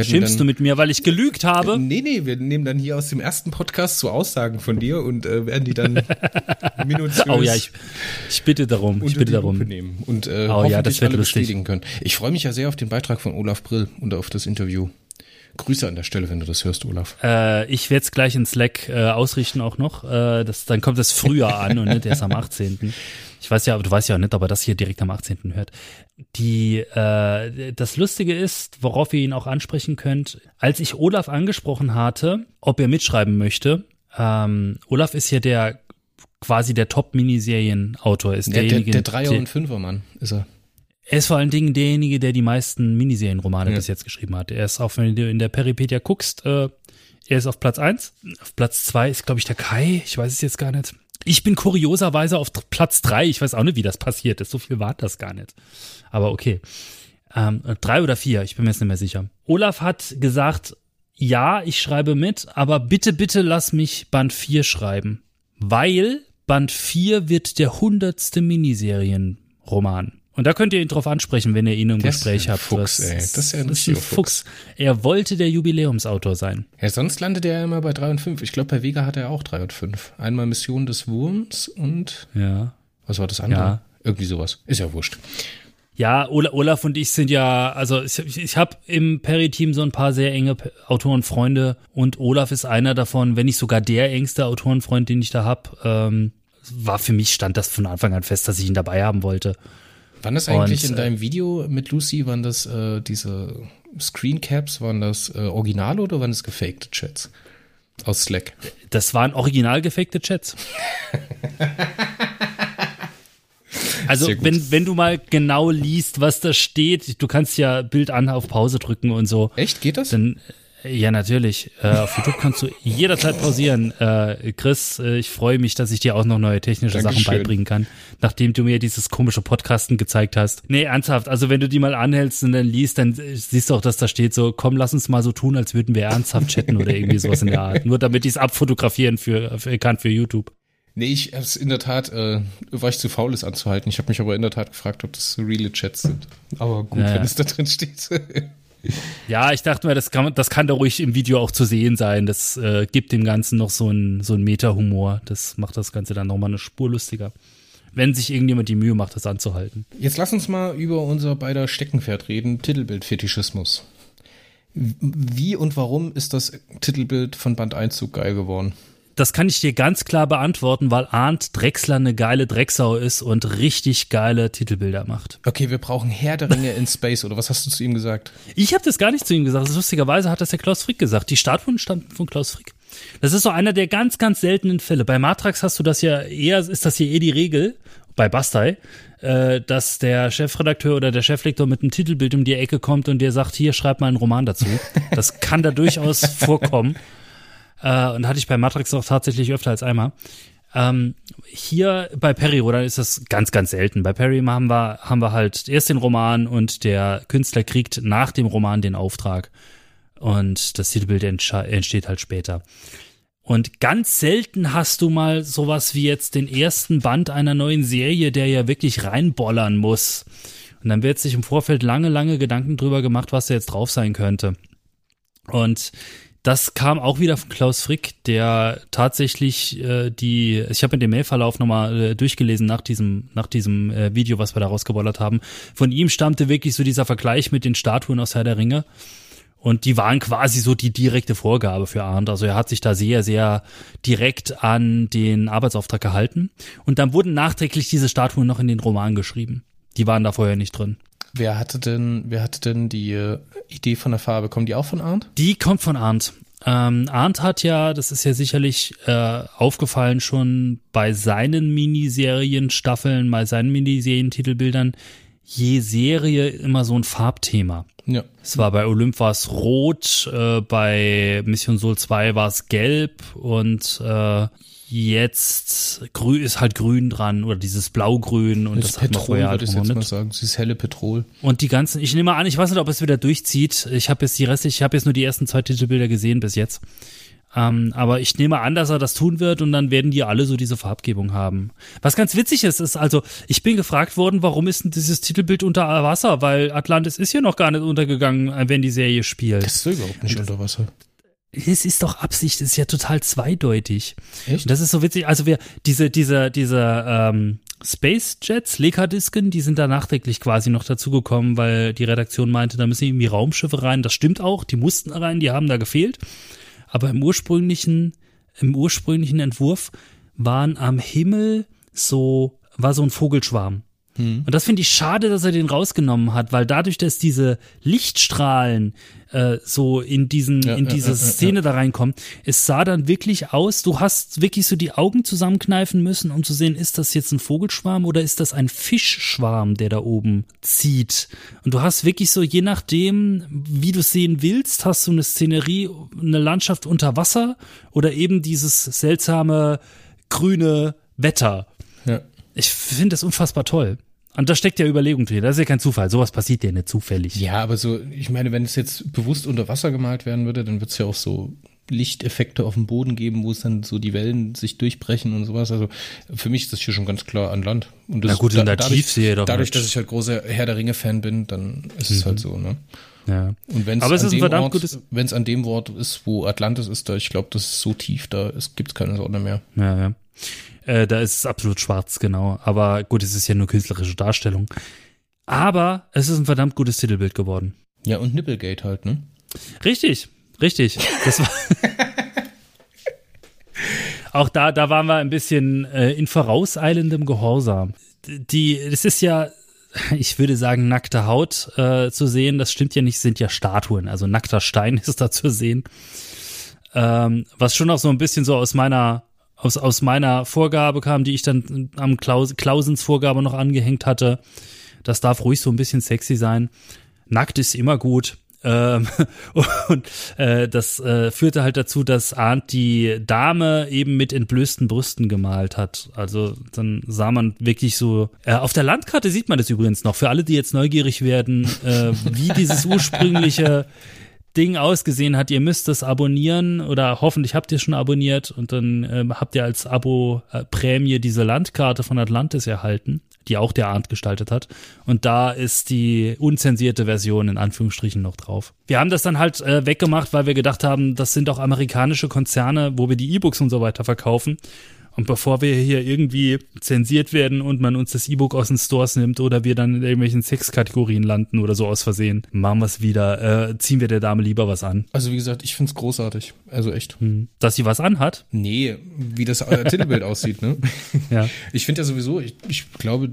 B: Schimpfst du mit mir, weil ich gelügt habe?
A: Nee, nee, wir nehmen dann hier aus dem ersten Podcast so Aussagen von dir und äh, werden die dann *laughs* minutiös
B: Oh ja, ich, ich bitte darum. Ich bitte darum.
A: Nehmen und äh,
B: Oh ja, das wird
A: alle
B: lustig.
A: bestätigen können. Ich freue mich ja sehr auf den Beitrag von Olaf Brill und auf das Interview. Grüße an der Stelle, wenn du das hörst, Olaf.
B: Äh, ich werde es gleich in Slack äh, ausrichten auch noch. Äh, das, dann kommt das früher an und nicht erst am *laughs* 18. Ich weiß ja, du weißt ja auch nicht, ob er das hier direkt am 18. hört. Die, äh, das Lustige ist, worauf ihr ihn auch ansprechen könnt, als ich Olaf angesprochen hatte, ob er mitschreiben möchte, ähm, Olaf ist ja der quasi der Top-Miniserien-Autor, ist
A: Der, der,
B: derjenige,
A: der Dreier-
B: der-
A: und Fünfer-Mann ist er.
B: er ist vor allen Dingen derjenige, der die meisten Miniserienromane
A: Ja.
B: bis jetzt geschrieben hat. Er ist auf, wenn du in der Peripedia guckst, äh, er ist auf Platz eins. Auf Platz zwei ist, glaube ich, der Kai. Ich weiß es jetzt gar nicht. Ich bin kurioserweise auf Platz drei. Ich weiß auch nicht, wie das passiert ist. So viel war das gar nicht. Aber okay. Ähm, drei oder vier, ich bin mir jetzt nicht mehr sicher. Olaf hat gesagt, ja, ich schreibe mit, aber bitte, bitte lass mich Band 4 schreiben. Weil Band 4 wird der hundertste Miniserienroman. Und da könnt ihr ihn drauf ansprechen, wenn ihr ihn im
A: ist
B: Gespräch
A: ein
B: habt.
A: Fuchs, ey. Das ist ja ein
B: das ist
A: richtiger Fuchs.
B: Er wollte der Jubiläumsautor sein.
A: Ja, sonst landet er ja immer bei drei und fünf. Ich glaube, bei Vega hat er auch drei und fünf. Einmal Mission des Wurms und
B: Ja.
A: was war das andere?
B: Ja.
A: Irgendwie sowas. Ist ja wurscht.
B: Ja, Ola- Olaf und ich sind ja, also ich, ich habe im Perry-Team so ein paar sehr enge Autorenfreunde und Olaf ist einer davon, wenn nicht sogar der engste Autorenfreund, den ich da hab. Ähm, war für mich stand das von Anfang an fest, dass ich ihn dabei haben wollte.
A: Waren das eigentlich
B: Und,
A: in
B: äh,
A: deinem Video mit Lucy, waren das äh, diese Screencaps, waren das äh, Originale oder waren das gefakte Chats? Aus Slack.
B: Das waren original gefakte Chats. *laughs* Also wenn, wenn du mal genau liest, was da steht, du kannst ja Bild an auf Pause drücken und so.
A: Echt? Geht das?
B: Dann, äh, ja, natürlich. Äh, auf YouTube kannst du *laughs* jederzeit pausieren. Äh, Chris, äh, ich freue mich, dass ich dir auch noch neue technische Sachen
A: Dankeschön.
B: beibringen kann, nachdem du mir dieses komische Podcasten gezeigt hast. Nee, ernsthaft. Also wenn du die mal anhältst und dann liest, dann äh, siehst du auch, dass da steht so, komm, lass uns mal so tun, als würden wir ernsthaft chatten oder irgendwie sowas in der Art. *laughs* Nur damit ich es abfotografieren für, für, kann für YouTube.
A: Nee, ich hab's in der Tat, äh, war ich zu faul, es anzuhalten. Ich habe mich aber in der Tat gefragt, ob das reale Chats sind. Aber gut,
B: Ja, ja.
A: wenn es da drin steht. *laughs*
B: Ja, ich dachte mir, das kann, das kann da ruhig im Video auch zu sehen sein. Das äh, gibt dem Ganzen noch so einen so einen Meta-Humor. Das macht das Ganze dann nochmal eine Spur lustiger. Wenn sich irgendjemand die Mühe macht, das anzuhalten.
A: Jetzt lass uns mal über unser beider Steckenpferd reden, Titelbild-Fetischismus. Wie und warum ist das Titelbild von Band 1 so geil geworden?
B: Das kann ich dir ganz klar beantworten, weil Arndt Drechsler eine geile Drecksau ist und richtig geile Titelbilder macht.
A: Okay, wir brauchen Herr der Ringe in Space, oder was hast du zu ihm gesagt?
B: Ich habe das gar nicht zu ihm gesagt. Lustigerweise hat das der Klaus Frick gesagt. Die Statuen stammten von Klaus Frick. Das ist so einer der ganz, ganz seltenen Fälle. Bei Matrax hast du das ja eher, ist das hier eh die Regel, bei Bastei, äh, dass der Chefredakteur oder der Cheflektor mit einem Titelbild um die Ecke kommt und der sagt, hier, schreib mal einen Roman dazu. Das kann da durchaus *laughs* vorkommen. Äh, und hatte ich bei Matrix auch tatsächlich öfter als einmal. Ähm, hier bei Perry, oder ist das ganz, ganz selten. Bei Perry haben wir, haben wir halt erst den Roman und der Künstler kriegt nach dem Roman den Auftrag. Und das Titelbild entsteht halt später. Und ganz selten hast du mal sowas wie jetzt den ersten Band einer neuen Serie, der ja wirklich reinbollern muss. Und dann wird sich im Vorfeld lange, lange Gedanken drüber gemacht, was da jetzt drauf sein könnte. Und das kam auch wieder von Klaus Frick, der tatsächlich äh, die, ich habe in dem Mailverlauf nochmal äh, durchgelesen nach diesem, nach diesem äh, Video, was wir da rausgebollert haben. Von ihm stammte wirklich so dieser Vergleich mit den Statuen aus Herr der Ringe. Und die waren quasi so die direkte Vorgabe für Arndt. Also er hat sich da sehr, sehr direkt an den Arbeitsauftrag gehalten. Und dann wurden nachträglich diese Statuen noch in den Roman geschrieben. Die waren da vorher nicht drin.
A: Wer hatte denn, wer hatte denn die äh, Idee von der Farbe? Kommen die auch von Arndt?
B: Die kommt von Arndt. Ähm, Arndt hat ja, das ist ja sicherlich äh, aufgefallen schon bei seinen Miniserien-Staffeln, bei seinen Miniserien-Titelbildern, je Serie immer so ein Farbthema.
A: Ja.
B: Es war bei Olymp war es rot, äh, bei Mission Sol 2 war es gelb und äh, jetzt grün ist halt grün dran oder dieses Blaugrün und
A: Das,
B: das, hat man
A: Petrol,
B: vorher halt
A: würde ich jetzt mal sagen. Dieses helle Petrol.
B: Und die ganzen, ich nehme an, ich weiß nicht, ob es wieder durchzieht. Ich habe jetzt die restlich, ich habe jetzt nur die ersten zwei Titelbilder gesehen bis jetzt. Ähm, aber ich nehme an, dass er das tun wird und dann werden die alle so diese Farbgebung haben. Was ganz witzig ist, ist also, ich bin gefragt worden, warum ist denn dieses Titelbild unter Wasser? Weil Atlantis ist hier noch gar nicht untergegangen, wenn die Serie spielt.
A: Das ist überhaupt nicht unter Wasser.
B: Es ist doch Absicht, es ist ja total zweideutig.
A: Echt?
B: Das ist so witzig. Also wir, diese, diese, diese ähm, Space Jets, Lekadisken, die sind da nachträglich quasi noch dazugekommen, weil die Redaktion meinte, da müssen irgendwie Raumschiffe rein. Das stimmt auch, die mussten rein, die haben da gefehlt. Aber im ursprünglichen, im ursprünglichen Entwurf waren am Himmel so, war so ein Vogelschwarm.
A: Hm.
B: Und das finde ich schade, dass er den rausgenommen hat, weil dadurch, dass diese Lichtstrahlen äh, so in diesen
A: Ja,
B: in diese
A: ja, ja,
B: Szene da reinkommen, es sah dann wirklich aus. Du hast wirklich so die Augen zusammenkneifen müssen, um zu sehen, ist das jetzt ein Vogelschwarm oder ist das ein Fischschwarm, der da oben zieht? Und du hast wirklich so, je nachdem, wie du sehen willst, hast du eine Szenerie, eine Landschaft unter Wasser oder eben dieses seltsame grüne Wetter.
A: Ja.
B: Ich finde das unfassbar toll. Und da steckt ja Überlegung drin. Das ist ja kein Zufall. Sowas passiert ja nicht zufällig.
A: Ja, aber so, ich meine, wenn es jetzt bewusst unter Wasser gemalt werden würde, dann wird es ja auch so Lichteffekte auf dem Boden geben, wo es dann so die Wellen sich durchbrechen und sowas. Also für mich ist das hier schon ganz klar an Land. Und das,
B: Na gut, in der
A: dadurch,
B: Tiefsee doch
A: Dadurch, dass ich halt großer Herr der Ringe-Fan bin, dann ist es halt so, ne?
B: Ja.
A: Und wenn
B: es
A: wenn es an dem Ort ist, wo Atlantis ist, da ich glaube, das ist so tief, da gibt es keine Sonne mehr.
B: Ja, ja. Äh, da ist es absolut schwarz, genau. Aber gut, es ist ja nur künstlerische Darstellung. Aber es ist ein verdammt gutes Titelbild geworden.
A: Ja, und Nipplegate halt, ne?
B: Richtig, richtig. Das war *laughs* Auch da, da waren wir ein bisschen äh, in vorauseilendem Gehorsam. Die, es ist ja, ich würde sagen, nackte Haut äh, zu sehen. Das stimmt ja nicht, sind ja Statuen. Also nackter Stein *laughs* ist da zu sehen. Ähm, was schon auch so ein bisschen so aus meiner aus, aus meiner Vorgabe kam, die ich dann am Klaus, Klausens Vorgabe noch angehängt hatte. Das darf ruhig so ein bisschen sexy sein. Nackt ist immer gut. Ähm, *laughs* und äh, das äh, führte halt dazu, dass Arndt die Dame eben mit entblößten Brüsten gemalt hat. Also dann sah man wirklich so. Äh, auf der Landkarte sieht man das übrigens noch. Für alle, die jetzt neugierig werden, äh, wie dieses ursprüngliche *laughs* Ding ausgesehen hat, ihr müsst das abonnieren oder hoffentlich habt ihr schon abonniert und dann ähm, habt ihr als Abo-Prämie diese Landkarte von Atlantis erhalten, die auch der Arndt gestaltet hat. Und da ist die unzensierte Version in Anführungsstrichen noch drauf. Wir haben das dann halt äh, weggemacht, weil wir gedacht haben, das sind auch amerikanische Konzerne, wo wir die E-Books und so weiter verkaufen. Und bevor wir hier irgendwie zensiert werden und man uns das E-Book aus den Stores nimmt oder wir dann in irgendwelchen Sexkategorien landen oder so aus Versehen, machen wir es wieder, äh, ziehen wir der Dame lieber was an.
A: Also wie gesagt, ich find's großartig. Also echt.
B: Hm. Dass sie was anhat?
A: Nee, wie das äh, Titelbild aussieht, ne? *laughs*
B: Ja.
A: Ich finde ja sowieso, ich, ich glaube,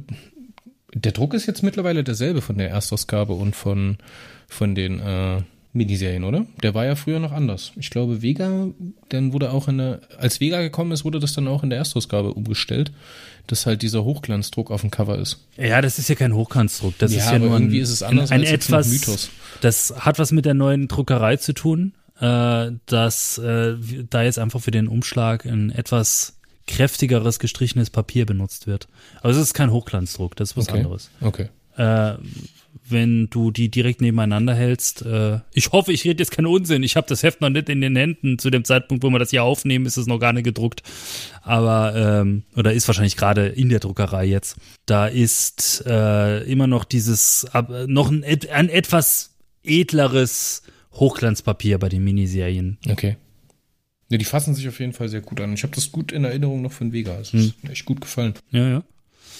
A: der Druck ist jetzt mittlerweile derselbe von der Erstausgabe und von, von den äh, Miniserien, oder? Der war ja früher noch anders. Ich glaube, Vega, dann wurde auch in der, als Vega gekommen ist, wurde das dann auch in der Erstausgabe umgestellt, dass halt dieser Hochglanzdruck auf dem Cover ist.
B: Ja, das ist ja kein Hochkanzdruck. Das
A: Ja,
B: ist ja
A: aber
B: nur ein,
A: irgendwie ist es anders
B: ein, ein etwas.
A: Mythos.
B: Das hat was mit der neuen Druckerei zu tun, äh, dass äh, da jetzt einfach für den Umschlag ein etwas kräftigeres gestrichenes Papier benutzt wird. Aber es ist kein Hochglanzdruck, das ist was
A: Okay.
B: anderes.
A: Okay.
B: Äh, wenn du die direkt nebeneinander hältst. Äh, ich hoffe, ich rede jetzt keinen Unsinn. Ich habe das Heft noch nicht in den Händen. Zu dem Zeitpunkt, wo wir das hier aufnehmen, ist es noch gar nicht gedruckt. Aber, ähm, oder ist wahrscheinlich gerade in der Druckerei jetzt. Da ist äh, immer noch dieses, noch ein, ein etwas edleres Hochglanzpapier bei den Miniserien.
A: Okay. Ne, die fassen sich auf jeden Fall sehr gut an. Ich habe das gut in Erinnerung noch von Vega. Es ist mir echt gut gefallen.
B: Ja, ja.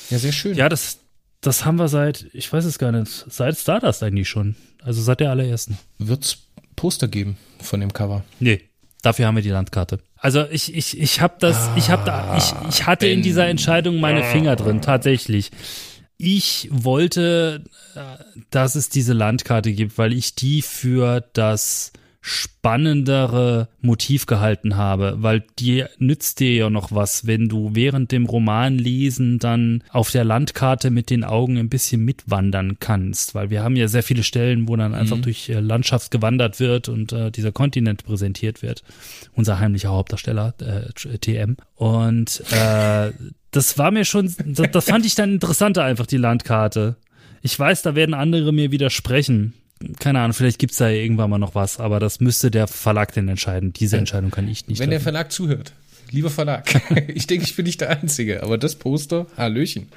A: Ja, sehr schön.
B: Ja, das, das haben wir seit, ich weiß es gar nicht, seit Stardust eigentlich schon. Also seit der allerersten.
A: Wird's Poster geben von dem Cover?
B: Nee, dafür haben wir die Landkarte. Also ich ich ich habe das ich habe da ich ich hatte in dieser Entscheidung meine Finger drin tatsächlich. Ich wollte, äh, dass es diese Landkarte gibt, weil ich die für das spannendere Motiv gehalten habe, weil die nützt dir ja noch was, wenn du während dem Roman lesen dann auf der Landkarte mit den Augen ein bisschen mitwandern kannst, weil wir haben ja sehr viele Stellen, wo dann einfach durch äh, Landschaft gewandert wird und äh, dieser Kontinent präsentiert wird. Unser heimlicher Hauptdarsteller, äh, TM. Und äh, das war mir schon, das, das fand ich dann interessanter einfach, die Landkarte. Ich weiß, da werden andere mir widersprechen. Keine Ahnung, vielleicht gibt's da irgendwann mal noch was, aber das müsste der Verlag denn entscheiden. Diese Entscheidung kann ich nicht
A: Wenn der
B: treffen.
A: Verlag zuhört, lieber Verlag, *laughs* ich denke, ich bin nicht der Einzige, aber das Poster, Hallöchen.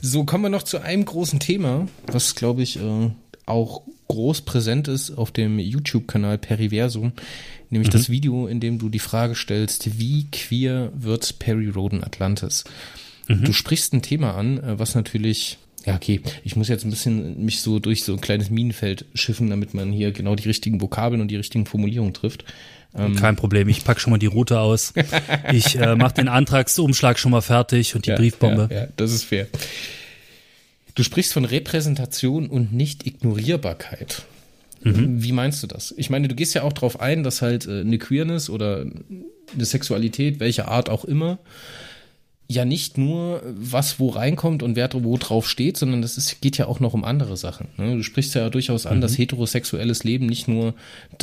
A: So, kommen wir noch zu einem großen Thema, was, glaube ich, äh, auch groß präsent ist auf dem YouTube-Kanal Periversum, nämlich das Video, in dem du die Frage stellst, wie queer wird Perry Roden Atlantis? Du sprichst ein Thema an, äh, was natürlich, ja, okay, ich muss jetzt ein bisschen mich so durch so ein kleines Minenfeld schiffen, damit man hier genau die richtigen Vokabeln und die richtigen Formulierungen trifft.
B: Kein Problem, ich pack schon mal die Route aus. *laughs* Ich äh, mache den Antragsumschlag schon mal fertig und die
A: Ja,
B: Briefbombe.
A: Ja, ja, das ist fair. Du sprichst von Repräsentation und Nicht-Ignorierbarkeit. Wie meinst du das? Ich meine, du gehst ja auch darauf ein, dass halt äh, eine Queerness oder eine Sexualität, welche Art auch immer, ja nicht nur was wo reinkommt und wer wo drauf steht, sondern das ist, geht ja auch noch um andere Sachen. Ne? Du sprichst ja durchaus an, dass heterosexuelles Leben nicht nur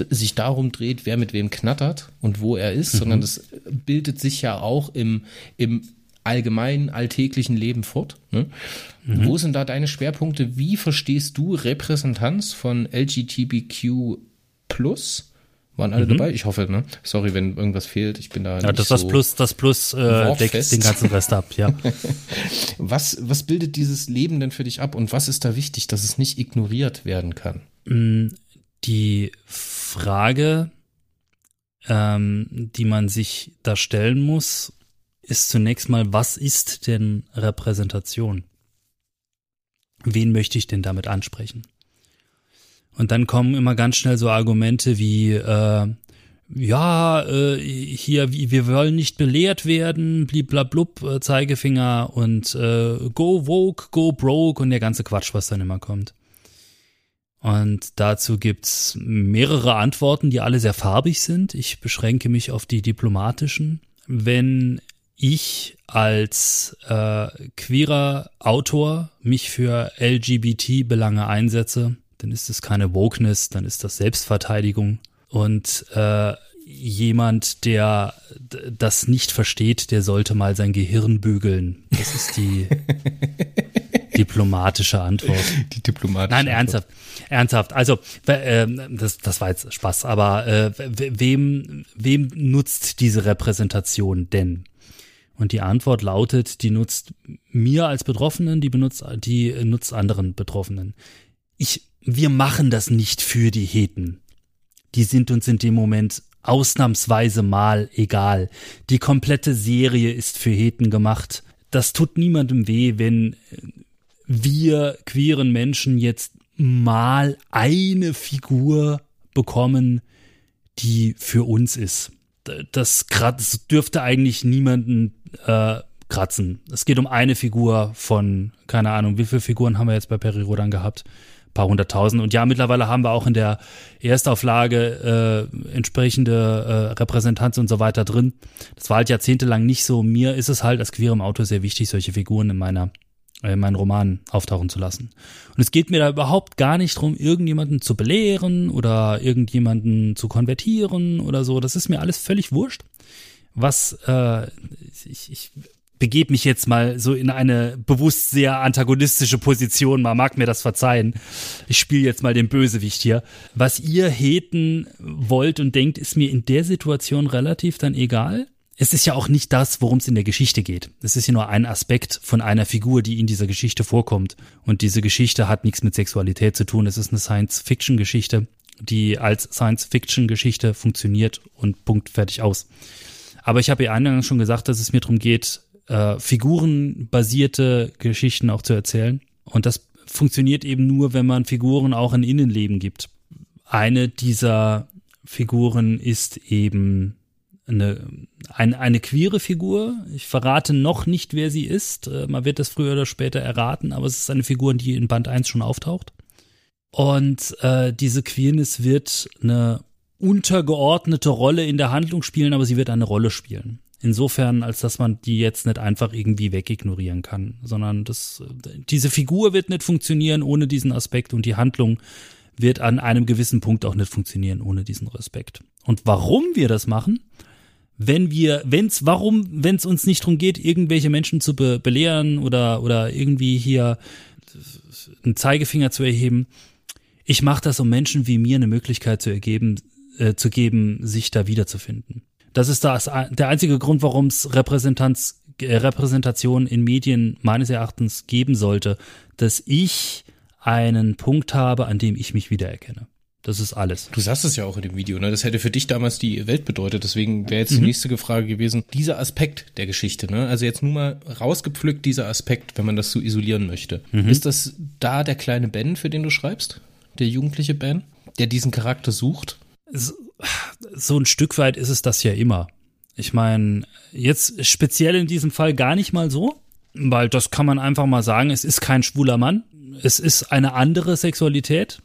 A: sich darum dreht, wer mit wem knattert und wo er ist, sondern das bildet sich ja auch im, im allgemeinen alltäglichen Leben fort. Ne? Wo sind da deine Schwerpunkte? Wie verstehst du Repräsentanz von LGBTQ plus? Waren alle dabei? Ich hoffe, ne? Sorry, wenn irgendwas fehlt. Ich bin da
B: Ja,
A: nicht
B: das, das
A: so
B: Plus, das Plus äh, deckt den ganzen Rest ab, ja. *laughs*
A: Was, was bildet dieses Leben denn für dich ab und was ist da wichtig, dass es nicht ignoriert werden kann?
B: Die Frage, ähm, die man sich da stellen muss, ist zunächst mal, was ist denn Repräsentation? Wen möchte ich denn damit ansprechen? Und dann kommen immer ganz schnell so Argumente wie, äh, ja, äh, hier, wir wollen nicht belehrt werden, bliblablub, äh, Zeigefinger und äh, go woke, go broke und der ganze Quatsch, was dann immer kommt. Und dazu gibt's mehrere Antworten, die alle sehr farbig sind. Ich beschränke mich auf die diplomatischen. Wenn ich als äh, queerer Autor mich für LGBT-Belange einsetze, dann ist es keine Wokeness, dann ist das Selbstverteidigung. Und äh, jemand, der das nicht versteht, der sollte mal sein Gehirn bügeln. Das ist die *laughs* diplomatische Antwort.
A: Die diplomatische
B: Nein,
A: Antwort.
B: ernsthaft. Ernsthaft. Also, ähm, das, das war jetzt Spaß, aber äh, we- wem, wem nutzt diese Repräsentation denn? Und die Antwort lautet, die nutzt mir als Betroffenen, die benutzt, die nutzt anderen Betroffenen. Ich, wir machen das nicht für die Heten. Die sind uns in dem Moment ausnahmsweise mal egal. Die komplette Serie ist für Heten gemacht. Das tut niemandem weh, wenn wir queeren Menschen jetzt mal eine Figur bekommen, die für uns ist. Das, das dürfte eigentlich niemanden äh, kratzen. Es geht um eine Figur von, keine Ahnung, wie viele Figuren haben wir jetzt bei Peri Rodan gehabt? Paar hunderttausend. Und ja, mittlerweile haben wir auch in der Erstauflage äh, entsprechende äh, Repräsentanz und so weiter drin. Das war halt jahrzehntelang nicht so. Mir ist es halt als queerem Autor sehr wichtig, solche Figuren in meiner äh, in meinen Roman auftauchen zu lassen. Und es geht mir da überhaupt gar nicht drum, irgendjemanden zu belehren oder irgendjemanden zu konvertieren oder so. Das ist mir alles völlig wurscht. Was äh, ich, ich begebe mich jetzt mal so in eine bewusst sehr antagonistische Position. Man mag mir das verzeihen. Ich spiele jetzt mal den Bösewicht hier. Was ihr Heten wollt und denkt, ist mir in der Situation relativ dann egal. Es ist ja auch nicht das, worum es in der Geschichte geht. Es ist ja nur ein Aspekt von einer Figur, die in dieser Geschichte vorkommt. Und diese Geschichte hat nichts mit Sexualität zu tun. Es ist eine Science-Fiction-Geschichte, die als Science-Fiction-Geschichte funktioniert und Punkt fertig aus. Aber ich habe ja eingangs schon gesagt, dass es mir darum geht, äh, figurenbasierte Geschichten auch zu erzählen. Und das funktioniert eben nur, wenn man Figuren auch ein Innenleben gibt. Eine dieser Figuren ist eben eine, eine, eine queere Figur. Ich verrate noch nicht, wer sie ist. Äh, Man wird das früher oder später erraten, aber es ist eine Figur, die in Band 1 schon auftaucht. Und äh, diese Queerness wird eine untergeordnete Rolle in der Handlung spielen, aber sie wird eine Rolle spielen. Insofern, als dass man die jetzt nicht einfach irgendwie wegignorieren kann, sondern das, diese Figur wird nicht funktionieren ohne diesen Aspekt und die Handlung wird an einem gewissen Punkt auch nicht funktionieren ohne diesen Respekt. Und warum wir das machen, wenn wir, wenn's, warum, wenn es uns nicht darum geht, irgendwelche Menschen zu be belehren oder, oder irgendwie hier einen Zeigefinger zu erheben, ich mache das, um Menschen wie mir eine Möglichkeit zu ergeben, äh, zu geben, sich da wiederzufinden. Das ist das, der einzige Grund, warum es Repräsentanz, äh, Repräsentation in Medien meines Erachtens geben sollte, dass ich einen Punkt habe, an dem ich mich wiedererkenne. Das ist alles.
A: Du sagst es ja auch in dem Video, ne? Das hätte für dich damals die Welt bedeutet. Deswegen wäre jetzt mhm. die nächste Frage gewesen, dieser Aspekt der Geschichte, ne? Also jetzt nur mal rausgepflückt, dieser Aspekt, wenn man das so isolieren möchte. Mhm. Ist das da der kleine Ben, für den du schreibst? Der jugendliche Ben, der diesen Charakter sucht?
B: So ein Stück weit ist es das ja immer. Ich meine, jetzt speziell in diesem Fall gar nicht mal so, weil das kann man einfach mal sagen, es ist kein schwuler Mann. Es ist eine andere Sexualität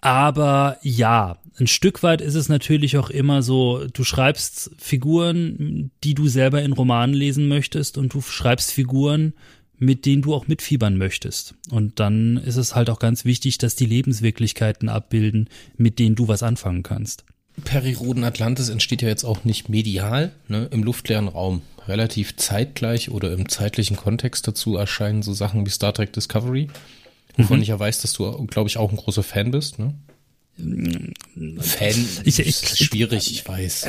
B: aber ja, ein Stück weit ist es natürlich auch immer so, du schreibst Figuren, die du selber in Romanen lesen möchtest und du schreibst Figuren, mit denen du auch mitfiebern möchtest. Und dann ist es halt auch ganz wichtig, dass die Lebenswirklichkeiten abbilden, mit denen du was anfangen kannst.
A: Periroden Atlantis entsteht ja jetzt auch nicht medial, ne, im luftleeren Raum. Relativ zeitgleich oder im zeitlichen Kontext dazu erscheinen so Sachen wie Star Trek Discovery Wovon mhm. ich ja weiß, dass du, glaube ich, auch ein großer Fan bist, ne? Fan
B: ich, ich, ist schwierig, ich weiß.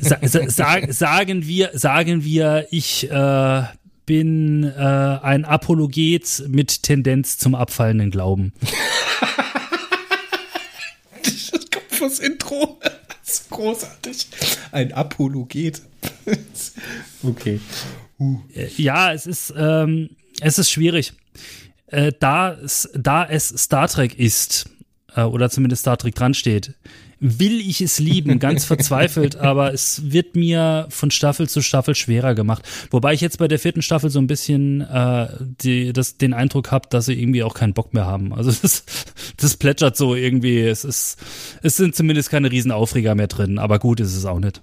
B: Sa sa sagen wir, sagen wir, ich äh, bin äh, ein Apologet mit Tendenz zum abfallenden Glauben. *laughs*
A: das kommt fürs Intro. Ist großartig. Ein Apologet. *laughs* okay.
B: Uh. Ja, es ist, ähm, es ist schwierig äh, da, da es Star Trek ist, äh, oder zumindest Star Trek dran steht, will ich es lieben, ganz verzweifelt, *laughs* aber es wird mir von Staffel zu Staffel schwerer gemacht. Wobei ich jetzt bei der vierten Staffel so ein bisschen äh, die, das, den Eindruck habe, dass sie irgendwie auch keinen Bock mehr haben. Also das, das plätschert so irgendwie. Es ist, es sind zumindest keine Riesenaufreger mehr drin, aber gut ist es auch nicht.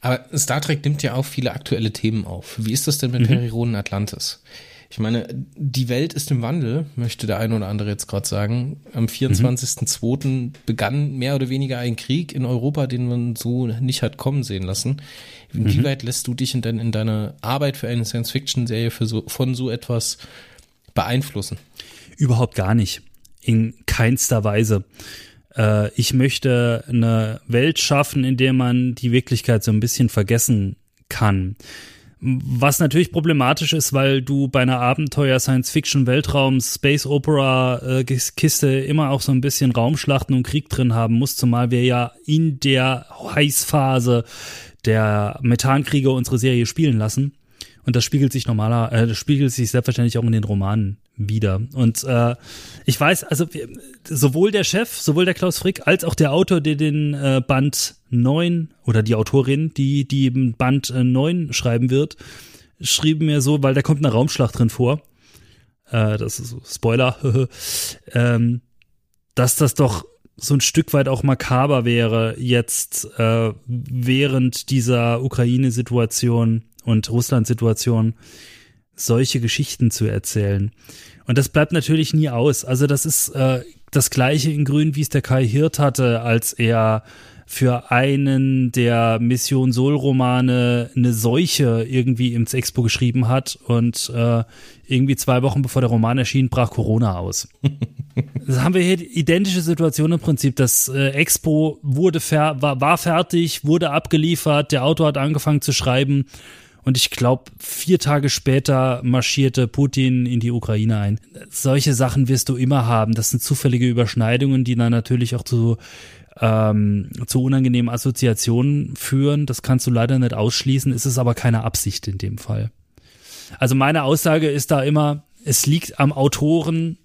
A: Aber Star Trek nimmt ja auch viele aktuelle Themen auf. Wie ist das denn mit mhm. Perironen Atlantis? Ich meine, die Welt ist im Wandel, möchte der eine oder andere jetzt gerade sagen. Am 24.02. Mhm. begann mehr oder weniger ein Krieg in Europa, den man so nicht hat kommen sehen lassen. Inwieweit mhm. lässt du dich in, dein, in deiner Arbeit für eine Science-Fiction-Serie so, von so etwas beeinflussen?
B: Überhaupt gar nicht. In keinster Weise. Äh, ich möchte eine Welt schaffen, in der man die Wirklichkeit so ein bisschen vergessen kann. Was natürlich problematisch ist, weil du bei einer Abenteuer Science Fiction Weltraum Space Opera äh, immer auch so ein bisschen Raumschlachten und Krieg drin haben musst, zumal wir ja in der Heißphase der Methankriege unsere Serie spielen lassen. Und das spiegelt sich normaler, äh, das spiegelt sich selbstverständlich auch in den Romanen wieder. Und äh, ich weiß, also sowohl der Chef, sowohl der Klaus Frick, als auch der Autor, der den äh, Band 9 oder die Autorin, die, die eben Band äh, 9 schreiben wird, schrieben mir so, weil da kommt eine Raumschlacht drin vor. Äh, das ist so Spoiler, *laughs* ähm, dass das doch so ein Stück weit auch makaber wäre, jetzt äh, während dieser Ukraine-Situation und Russland-Situation solche Geschichten zu erzählen. Und das bleibt natürlich nie aus. Also das ist äh, das gleiche in Grün, wie es der Kai Hirt hatte, als er für einen der Mission Sol-Romane eine Seuche irgendwie ins Expo geschrieben hat und äh, irgendwie zwei Wochen bevor der Roman erschien, brach Corona aus. *laughs* das haben wir hier die identische Situation im Prinzip. Das äh, Expo wurde fer war, war fertig, wurde abgeliefert, der Autor hat angefangen zu schreiben und ich glaube, vier Tage später marschierte Putin in die Ukraine ein. Solche Sachen wirst du immer haben. Das sind zufällige Überschneidungen, die dann natürlich auch zu, ähm, zu unangenehmen Assoziationen führen. Das kannst du leider nicht ausschließen. Es ist aber keine Absicht in dem Fall. Also meine Aussage ist da immer, es liegt am Autoren,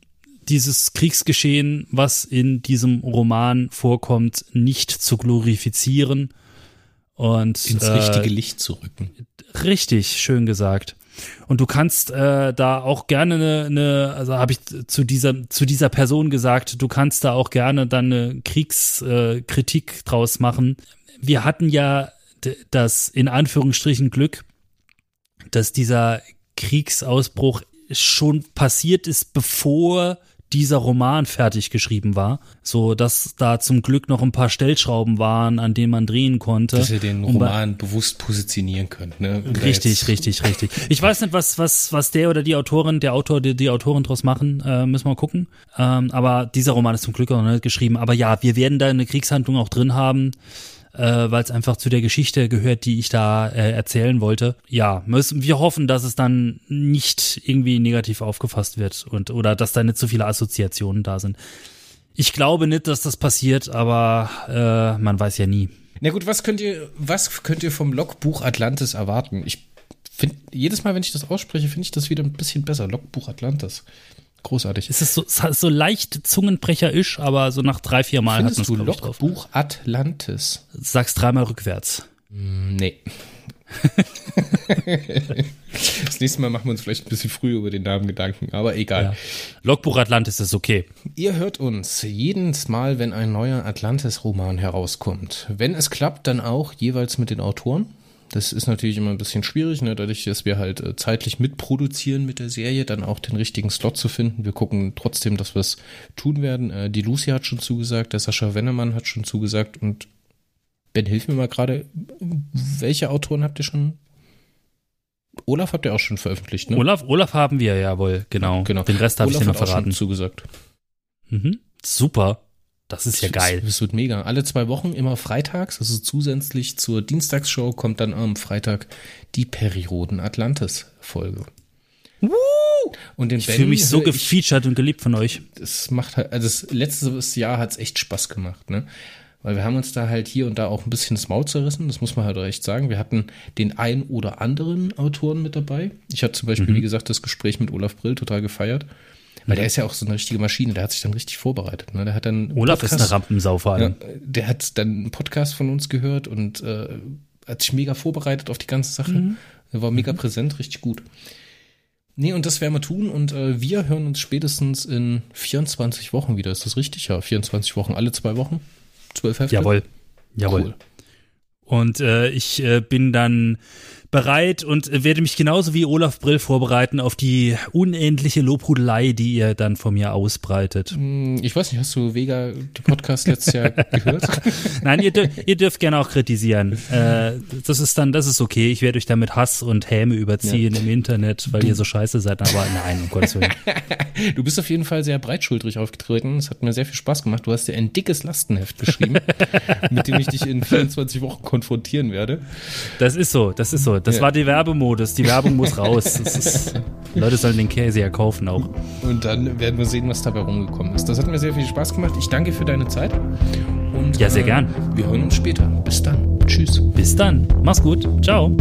B: dieses Kriegsgeschehen, was in diesem Roman vorkommt, nicht zu glorifizieren und
A: ins äh, richtige Licht zu rücken.
B: Richtig, schön gesagt. Und du kannst äh, da auch gerne eine, eine also habe ich zu dieser zu dieser Person gesagt, du kannst da auch gerne dann eine Kriegskritik äh, draus machen. Wir hatten ja das in Anführungsstrichen Glück, dass dieser Kriegsausbruch schon passiert ist, bevor dieser Roman fertig geschrieben war, so dass da zum Glück noch ein paar Stellschrauben waren, an denen man drehen konnte.
A: Dass ihr den Roman bewusst positionieren könnt, ne?
B: Richtig, richtig, richtig. Ich weiß nicht, was was was der oder die Autorin, der Autor, die, die Autorin draus machen, äh, müssen wir gucken. Ähm, aber dieser Roman ist zum Glück auch noch nicht geschrieben. Aber ja, wir werden da eine Kriegshandlung auch drin haben äh, weil es einfach zu der Geschichte gehört, die ich da äh, erzählen wollte. Ja, müssen wir hoffen, dass es dann nicht irgendwie negativ aufgefasst wird und oder dass da nicht zu viele Assoziationen da sind. Ich glaube nicht, dass das passiert, aber äh, man weiß ja nie.
A: Na gut, was könnt ihr, was könnt ihr vom Logbuch Atlantis erwarten? Ich finde, jedes Mal, wenn ich das ausspreche, finde ich das wieder ein bisschen besser. Logbuch Atlantis. Großartig.
B: Es ist so, so leicht zungenbrecherisch, aber so nach drei, vier Mal
A: Findest hat man es drauf. Buch Atlantis.
B: Sag's dreimal rückwärts.
A: Mm, nee. *laughs* das nächste Mal machen wir uns vielleicht ein bisschen früher über den Namen Gedanken, aber egal. Ja.
B: Logbuch Atlantis ist okay.
A: Ihr hört uns jedes Mal, wenn ein neuer Atlantis-Roman herauskommt. Wenn es klappt, dann auch jeweils mit den Autoren. Das ist natürlich immer ein bisschen schwierig, ne? dadurch, dass wir halt äh, zeitlich mitproduzieren mit der Serie, dann auch den richtigen Slot zu finden. Wir gucken trotzdem, dass wir es tun werden. Äh, die Lucy hat schon zugesagt, der Sascha Wennemann hat schon zugesagt und Ben, hilf mir mal gerade, welche Autoren habt ihr schon? Olaf habt ihr auch schon veröffentlicht, ne?
B: Olaf, Olaf haben wir, jawohl, genau. genau. Den Rest habe ich dir noch verraten.
A: Zugesagt.
B: Mhm. Super. Das ist ja geil.
A: Das wird mega. Alle zwei Wochen, immer freitags, also zusätzlich zur Dienstagsshow, kommt dann am Freitag die Perioden Atlantis Folge.
B: Woo! Und den ich fühle mich so gefeatured und geliebt von euch.
A: Das macht halt, also das letzte Jahr hat es echt Spaß gemacht, ne? Weil wir haben uns da halt hier und da auch ein bisschen das Maul zerrissen, das muss man halt echt sagen. Wir hatten den ein oder anderen Autoren mit dabei. Ich hatte zum Beispiel, mhm. wie gesagt, das Gespräch mit Olaf Brill total gefeiert. Weil der ist ja auch so eine richtige Maschine, der hat sich dann richtig vorbereitet. Ne? Der hat dann
B: Olaf Podcast, ist eine Rampensau vor allem.
A: Ja, der hat dann einen Podcast von uns gehört und äh, hat sich mega vorbereitet auf die ganze Sache. Mhm. Er war mega mhm. präsent, richtig gut. Nee, und das werden wir tun und äh, wir hören uns spätestens in 24 Wochen wieder. Ist das richtig? Ja, 24 Wochen, alle zwei Wochen. Zwölf Hefte.
B: Jawohl. Jawohl. Cool. Und äh, ich äh, bin dann bereit und werde mich genauso wie Olaf Brill vorbereiten auf die unendliche Lobhudelei, die ihr dann von mir ausbreitet.
A: Hm, ich weiß nicht, hast du Vega die Podcast letztes Jahr gehört? *laughs*
B: Nein, ihr, ihr, dürft gerne auch kritisieren. Äh, das ist dann, das ist okay. Ich werde euch damit Hass und Häme überziehen ja. im Internet, weil du. ihr so scheiße seid. Aber nein, um Gottes Willen. *laughs*
A: Du bist auf jeden Fall sehr breitschultrig aufgetreten. Es hat mir sehr viel Spaß gemacht. Du hast dir ein dickes Lastenheft geschrieben, *laughs* mit dem ich dich in 24 Wochen konfrontieren werde.
B: Das ist so, das ist so. Das ja. war die Werbemodus. Die Werbung muss raus. Ist, *laughs* Leute sollen den Käse ja kaufen auch.
A: Und dann werden wir sehen, was dabei rumgekommen ist. Das hat mir sehr viel Spaß gemacht. Ich danke für deine Zeit.
B: Und, ja, sehr äh, gern.
A: Wir hören uns später. Bis dann. Tschüss.
B: Bis dann. Mach's gut. Ciao.